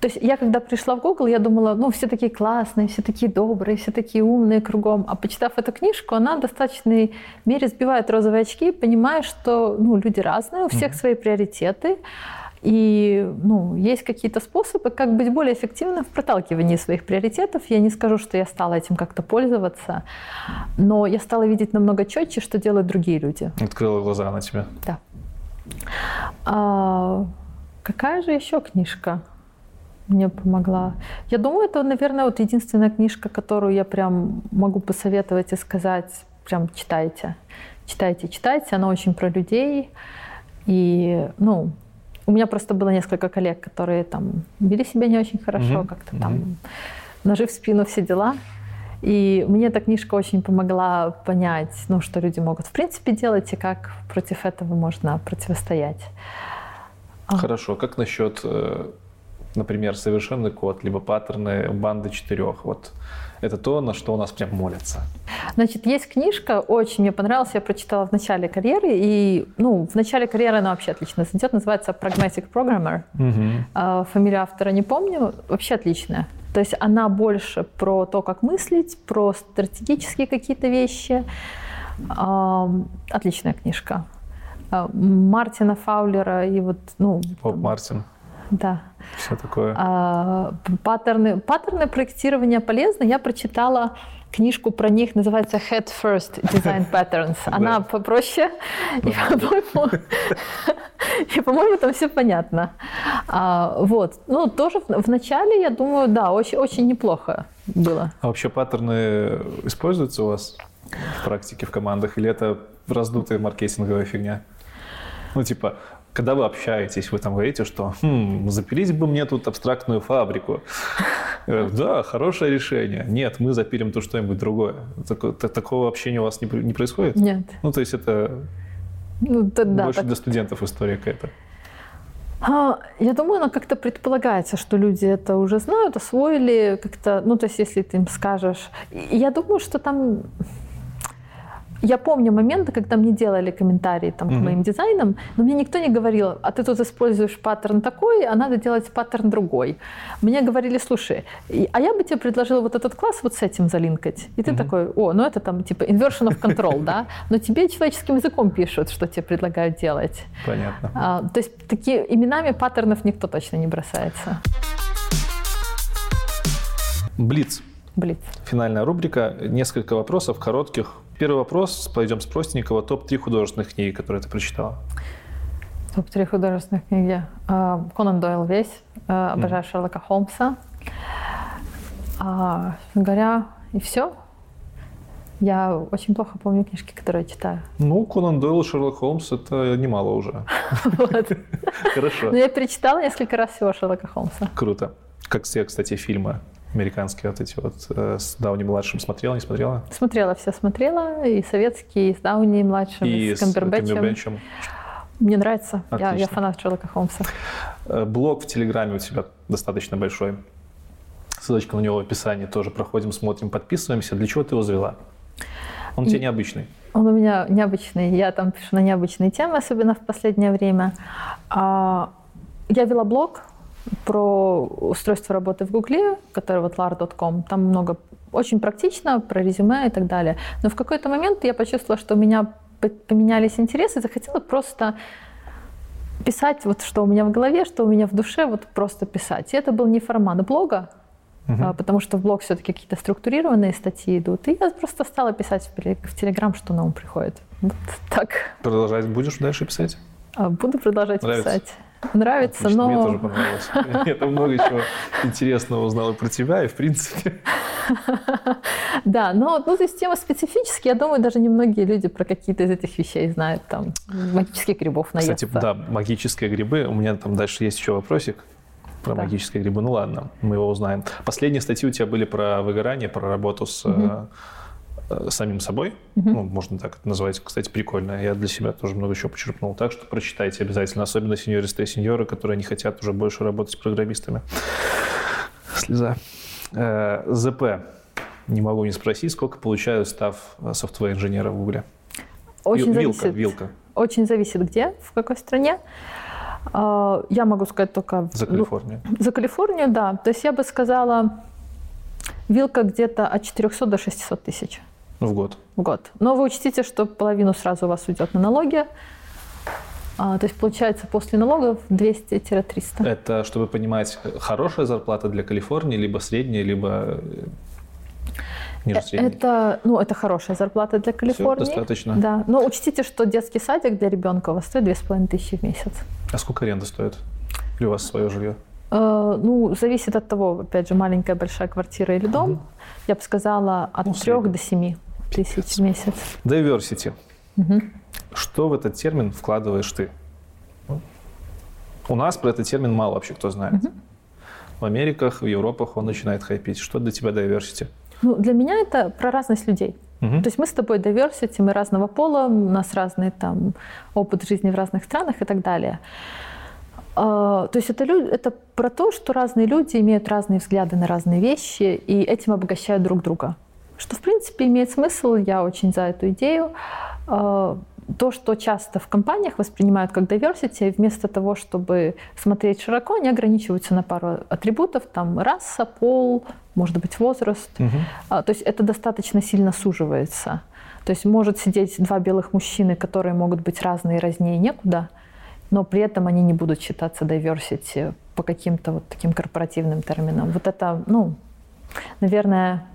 то есть я когда пришла в Google, я думала, ну, все такие классные, все такие добрые, все такие умные кругом. А почитав эту книжку, она в достаточной мере сбивает розовые очки, понимая, что ну, люди разные, у всех свои приоритеты. И ну, есть какие-то способы, как быть более эффективным в проталкивании своих приоритетов. Я не скажу, что я стала этим как-то пользоваться, но я стала видеть намного четче, что делают другие люди. Открыла глаза на тебя. Да. А, какая же еще книжка мне помогла? Я думаю, это, наверное, вот единственная книжка, которую я прям могу посоветовать и сказать, прям читайте. Читайте, читайте. Она очень про людей. И, ну, у меня просто было несколько коллег, которые там вели себя не очень хорошо, mm-hmm. как-то там mm-hmm. ножи в спину, все дела. И мне эта книжка очень помогла понять, ну, что люди могут в принципе делать и как против этого можно противостоять. А. Хорошо. Как насчет, э, например, совершенный код, либо паттерны банды четырех? Вот это то, на что у нас прям молятся. Значит, есть книжка, очень мне понравилась, я прочитала в начале карьеры, и, ну, в начале карьеры она вообще отлично зайдет, называется Pragmatic Programmer. Угу. Фамилию автора не помню, вообще отличная. То есть она больше про то, как мыслить, про стратегические какие-то вещи. Отличная книжка. А, Мартина Фаулера и вот, ну... Боб Мартин. Да. Все такое. А, паттерны, паттерны проектирования полезны. Я прочитала книжку про них, называется Head First Design Patterns. Она попроще, и, по-моему, и, по-моему, там все понятно. А, вот. Ну, тоже в, в начале, я думаю, да, очень, очень неплохо было. А вообще паттерны используются у вас в практике в командах, или это раздутая маркетинговая фигня? Ну, типа, когда вы общаетесь, вы там говорите, что хм, запилить бы мне тут абстрактную фабрику. Да, хорошее решение. Нет, мы запилим то что-нибудь другое. Такого общения у вас не, происходит? Нет. Ну, то есть это ну, да, больше так... для студентов история какая-то. А, я думаю, она как-то предполагается, что люди это уже знают, освоили как-то, ну, то есть если ты им скажешь. Я думаю, что там я помню моменты, когда мне делали комментарии там, mm-hmm. к моим дизайнам, но мне никто не говорил, а ты тут используешь паттерн такой, а надо делать паттерн другой. Мне говорили, слушай, а я бы тебе предложила вот этот класс вот с этим залинкать. И ты mm-hmm. такой, о, ну это там типа inversion of control, да? Но тебе человеческим языком пишут, что тебе предлагают делать. Понятно. А, то есть такие именами паттернов никто точно не бросается. Блиц. Блиц. Финальная рубрика. Несколько вопросов коротких, Первый вопрос, пойдем с простенького. Топ-3 художественных книги, которые ты прочитала. Топ-3 художественных книги. А, Конан Дойл весь. А, обожаю mm. Шерлока Холмса. А, говоря, и все. Я очень плохо помню книжки, которые я читаю. Ну, Конан Дойл и Шерлок Холмс – это немало уже. Хорошо. Но я перечитала несколько раз всего Шерлока Холмса. Круто. Как все, кстати, фильмы американские вот эти вот э, с Дауни-младшим смотрела, не смотрела? Смотрела, все смотрела. И советские, и с Дауни-младшим, и, и с Камбербэтчем. Камбербэтчем. Мне нравится. Я, я фанат Шерлока Холмса. Э, блог в Телеграме у тебя достаточно большой. Ссылочка на него в описании тоже. Проходим, смотрим, подписываемся. Для чего ты его завела? Он у тебя необычный. Он у меня необычный. Я там пишу на необычные темы, особенно в последнее время. А, я вела блог про устройство работы в Гугле, который вот lar.com. Там много очень практично про резюме и так далее. Но в какой-то момент я почувствовала, что у меня поменялись интересы, захотела просто писать вот что у меня в голове, что у меня в душе, вот просто писать. И это был не формат блога, угу. потому что в блог все-таки какие-то структурированные статьи идут. И я просто стала писать в Телеграм, что на ум приходит. Вот так. Продолжать будешь дальше писать? А, буду продолжать Нравится? писать. Нравится, Отлично, но... Мне тоже понравилось. Я там много чего интересного узнала про тебя, и в принципе... Да, но ну, то есть тема специфическая. Я думаю, даже немногие люди про какие-то из этих вещей знают. Там магических грибов наесться. Кстати, да, магические грибы. У меня там дальше есть еще вопросик про да. магические грибы. Ну ладно, мы его узнаем. Последние статьи у тебя были про выгорание, про работу с... Угу самим собой. Угу. Ну, можно так это назвать. Кстати, прикольно. Я для себя тоже много чего почерпнул. Так что прочитайте обязательно. Особенно сеньористы и сеньоры, которые не хотят уже больше работать с программистами. Слеза. Э, ЗП. Не могу не спросить, сколько получаю, став софтвер-инженера в Гугле? Очень вилка, зависит. Вилка. Очень зависит где, в какой стране. Я могу сказать только... За Калифорнию. Ну, за Калифорнию, да. То есть я бы сказала, вилка где-то от 400 до 600 тысяч. В год. В год. Но вы учтите, что половину сразу у вас уйдет на налоги. А, то есть получается после налогов 200-300. Это, чтобы понимать, хорошая зарплата для Калифорнии, либо средняя, либо э, ниже средней? Это, ну, это хорошая зарплата для Калифорнии. Все достаточно. Да. Но учтите, что детский садик для ребенка у вас стоит 2500 в месяц. А сколько аренда стоит? Или у вас свое жилье? Э, ну, зависит от того, опять же, маленькая, большая квартира или дом. Угу. Я бы сказала, от ну, 3 до 7 тысяч в месяц. Diversity. Угу. Что в этот термин вкладываешь ты? У нас про этот термин мало вообще кто знает. Угу. В Америках, в Европах он начинает хайпить. Что для тебя diversity? Ну, для меня это про разность людей. Угу. То есть мы с тобой diversity, мы разного пола, у нас разный там опыт жизни в разных странах и так далее. А, то есть это, люди, это про то, что разные люди имеют разные взгляды на разные вещи и этим обогащают друг друга. Что, в принципе, имеет смысл, я очень за эту идею. А, то, что часто в компаниях воспринимают как diversity, вместо того, чтобы смотреть широко, они ограничиваются на пару атрибутов, там раса, пол, может быть, возраст. Угу. То есть это достаточно сильно суживается. То есть может сидеть два белых мужчины, которые могут быть разные, разнее некуда, но при этом они не будут считаться diversity по каким-то вот таким корпоративным терминам. Вот это, ну, наверное,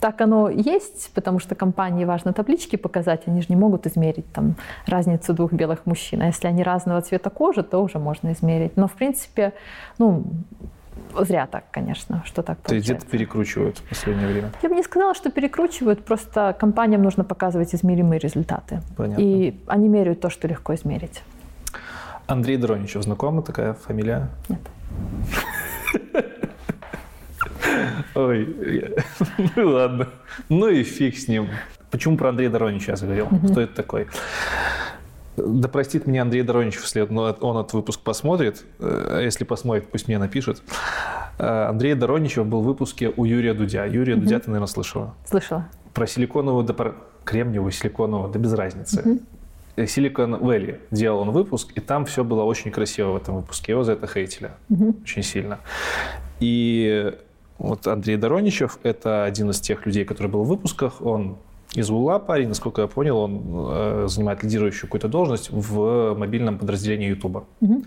так оно есть, потому что компании важно таблички показать, они же не могут измерить там разницу двух белых мужчин. А если они разного цвета кожи, то уже можно измерить. Но в принципе, ну, зря так, конечно, что так То есть где-то перекручивают в последнее время? Я бы не сказала, что перекручивают, просто компаниям нужно показывать измеримые результаты. Понятно. И они меряют то, что легко измерить. Андрей Дроничев, знакома такая фамилия? Нет. Ой, ну ладно. Ну и фиг с ним. Почему про Андрея Доронича я заговорил? Кто это такой? Да простит меня Андрей Дороничев, если он этот выпуск посмотрит. А если посмотрит, пусть мне напишет. Э, Андрей Дороничев был в выпуске у Юрия Дудя. Юрия Дудя ты, наверное, слышала? Слышала. Про силиконовую кремниевого, силиконового, да без разницы. Mm-hmm. Silicon Valley делал он выпуск, и там все было очень красиво в этом выпуске. Его за это хейтили очень сильно. И вот Андрей Дороничев – это один из тех людей, который был в выпусках. Он из Гугла парень, насколько я понял, он э, занимает лидирующую какую-то должность в мобильном подразделении Ютуба. Mm-hmm.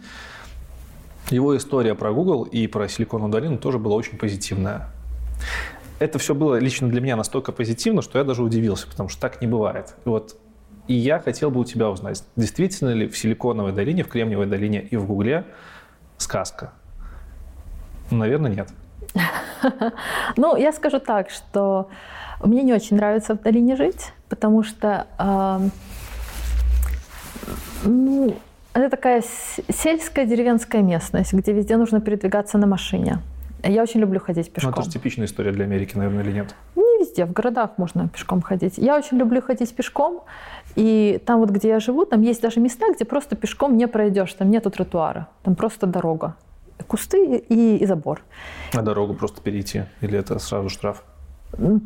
Его история про Google и про Силиконовую долину тоже была очень позитивная. Это все было лично для меня настолько позитивно, что я даже удивился, потому что так не бывает. И вот и я хотел бы у тебя узнать, действительно ли в Силиконовой долине, в Кремниевой долине и в Гугле сказка? Наверное, нет. Ну, я скажу так, что мне не очень нравится в долине жить, потому что ну, это такая сельская деревенская местность, где везде нужно передвигаться на машине. Я очень люблю ходить пешком. Ну, это же типичная история для Америки, наверное, или нет? Не везде, в городах можно пешком ходить. Я очень люблю ходить пешком, и там вот, где я живу, там есть даже места, где просто пешком не пройдешь, там нету тротуара, там просто дорога, кусты и, и забор. А дорогу просто перейти или это сразу штраф?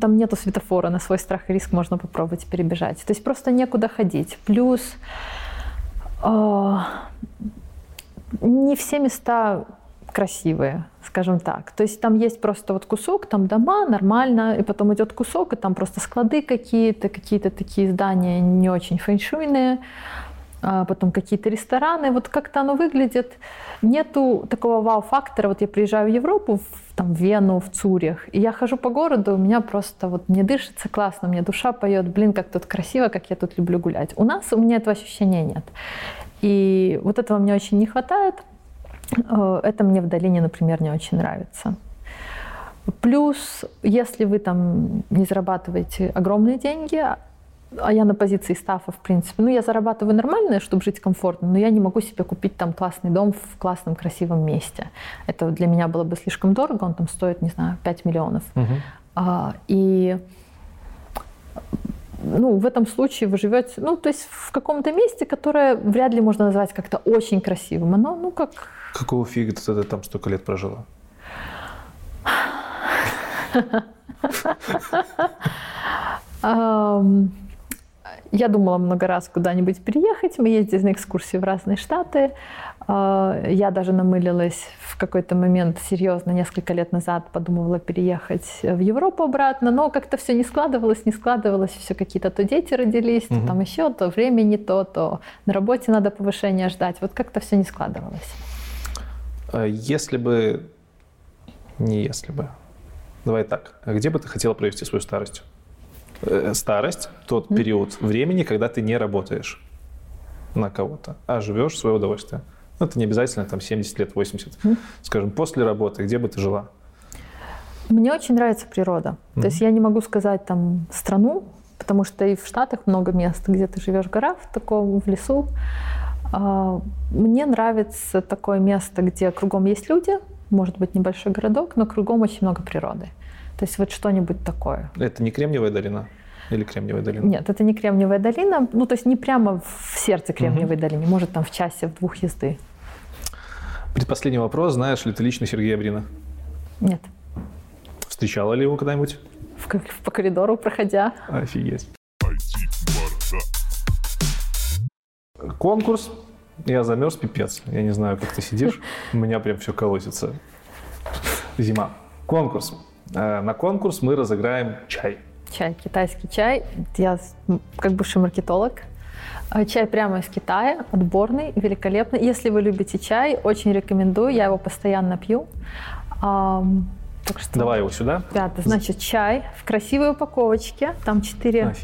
Там нету светофора, на свой страх и риск можно попробовать перебежать. То есть просто некуда ходить. Плюс э, не все места красивые, скажем так. То есть там есть просто вот кусок, там дома, нормально, и потом идет кусок, и там просто склады какие-то, какие-то такие здания не очень фэншуйные, а потом какие-то рестораны. Вот как-то оно выглядит. Нету такого вау-фактора. Вот я приезжаю в Европу, в, там, в Вену, в Цюрих, и я хожу по городу, у меня просто вот мне дышится классно, мне душа поет, блин, как тут красиво, как я тут люблю гулять. У нас у меня этого ощущения нет. И вот этого мне очень не хватает. Э, это мне в долине, например, не очень нравится. Плюс, если вы там не зарабатываете огромные деньги, а я на позиции стафа, в принципе, ну, я зарабатываю нормально, чтобы жить комфортно, но я не могу себе купить там классный дом в классном, красивом месте. Это для меня было бы слишком дорого, он там стоит, не знаю, 5 миллионов. Угу. А, и ну, в этом случае вы живете, ну, то есть в каком-то месте, которое вряд ли можно назвать как-то очень красивым. Оно, ну, как... Какого фига ты там столько лет прожила? Я думала много раз куда-нибудь переехать. Мы ездили на экскурсии в разные штаты. А, я даже намылилась в какой-то момент серьезно, несколько лет назад подумывала переехать в Европу обратно, но как-то все не складывалось, не складывалось, все какие-то то дети родились, то угу. там еще, то время не то, то на работе надо повышения ждать. Вот как-то все не складывалось. А если бы... Не если бы. Давай так. А где бы ты хотела провести свою старость? Э, старость, тот период времени, когда ты не работаешь на кого-то, а живешь в свое удовольствие. Ну, это не обязательно там 70 лет, 80. Mm. Скажем, после работы, где бы ты жила? Мне очень нравится природа. Mm. То есть я не могу сказать там страну, потому что и в Штатах много мест, где ты живешь в горах, в таком, в лесу. А, мне нравится такое место, где кругом есть люди, может быть небольшой городок, но кругом очень много природы. То есть вот что-нибудь такое. Это не Кремниевая долина? Или Кремниевая долина? Нет, это не Кремниевая долина. Ну, то есть не прямо в сердце Кремниевой угу. долины. Может, там в часе, в двух езды. Предпоследний вопрос. Знаешь ли ты лично Сергея Брина? Нет. Встречала ли его когда-нибудь? В, по коридору проходя. Офигеть. Конкурс. Я замерз, пипец. Я не знаю, как ты сидишь. У меня прям все колосится. Зима. Конкурс. Э, на конкурс мы разыграем чай. Чай, китайский чай. Я как бывший маркетолог. Э, чай прямо из Китая, отборный, великолепный. Если вы любите чай, очень рекомендую. Я его постоянно пью. Так что Давай его сюда. Ребята, значит, чай в красивой упаковочке. Там четыре.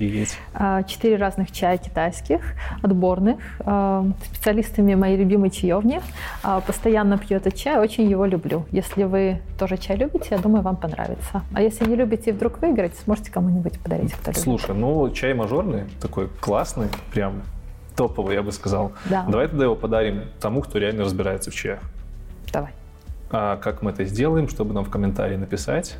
А, четыре разных чая китайских, отборных. А, специалистами моей любимой чаевни. А, постоянно пью этот чай, очень его люблю. Если вы тоже чай любите, я думаю, вам понравится. А если не любите и вдруг выиграть, сможете кому-нибудь подарить, кто любит. Слушай, ну чай мажорный, такой классный, прям топовый, я бы сказал. Да. Давай тогда его подарим тому, кто реально разбирается в чаях. Давай. А как мы это сделаем, чтобы нам в комментарии написать?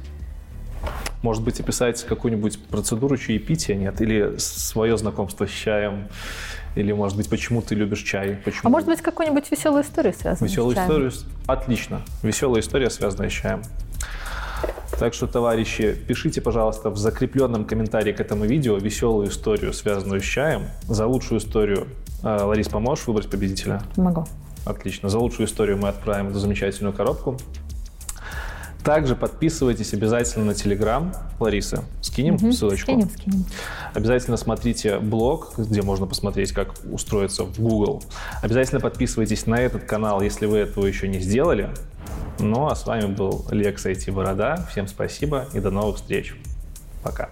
Может быть, описать какую-нибудь процедуру чаепития, нет? Или свое знакомство с чаем? Или, может быть, почему ты любишь чай? Почему? А может быть, какую-нибудь веселую историю связанную Веселую с чаем? историю? Отлично. Веселая история, связанная с чаем. Так что, товарищи, пишите, пожалуйста, в закрепленном комментарии к этому видео веселую историю, связанную с чаем. За лучшую историю, э, Ларис, поможешь выбрать победителя? Могу. Отлично. За лучшую историю мы отправим эту замечательную коробку. Также подписывайтесь обязательно на Телеграм Ларисы. Скинем угу, ссылочку? Скинем, скинем. Обязательно смотрите блог, где можно посмотреть, как устроиться в Google. Обязательно подписывайтесь на этот канал, если вы этого еще не сделали. Ну а с вами был Лекс IT Борода. Всем спасибо и до новых встреч. Пока.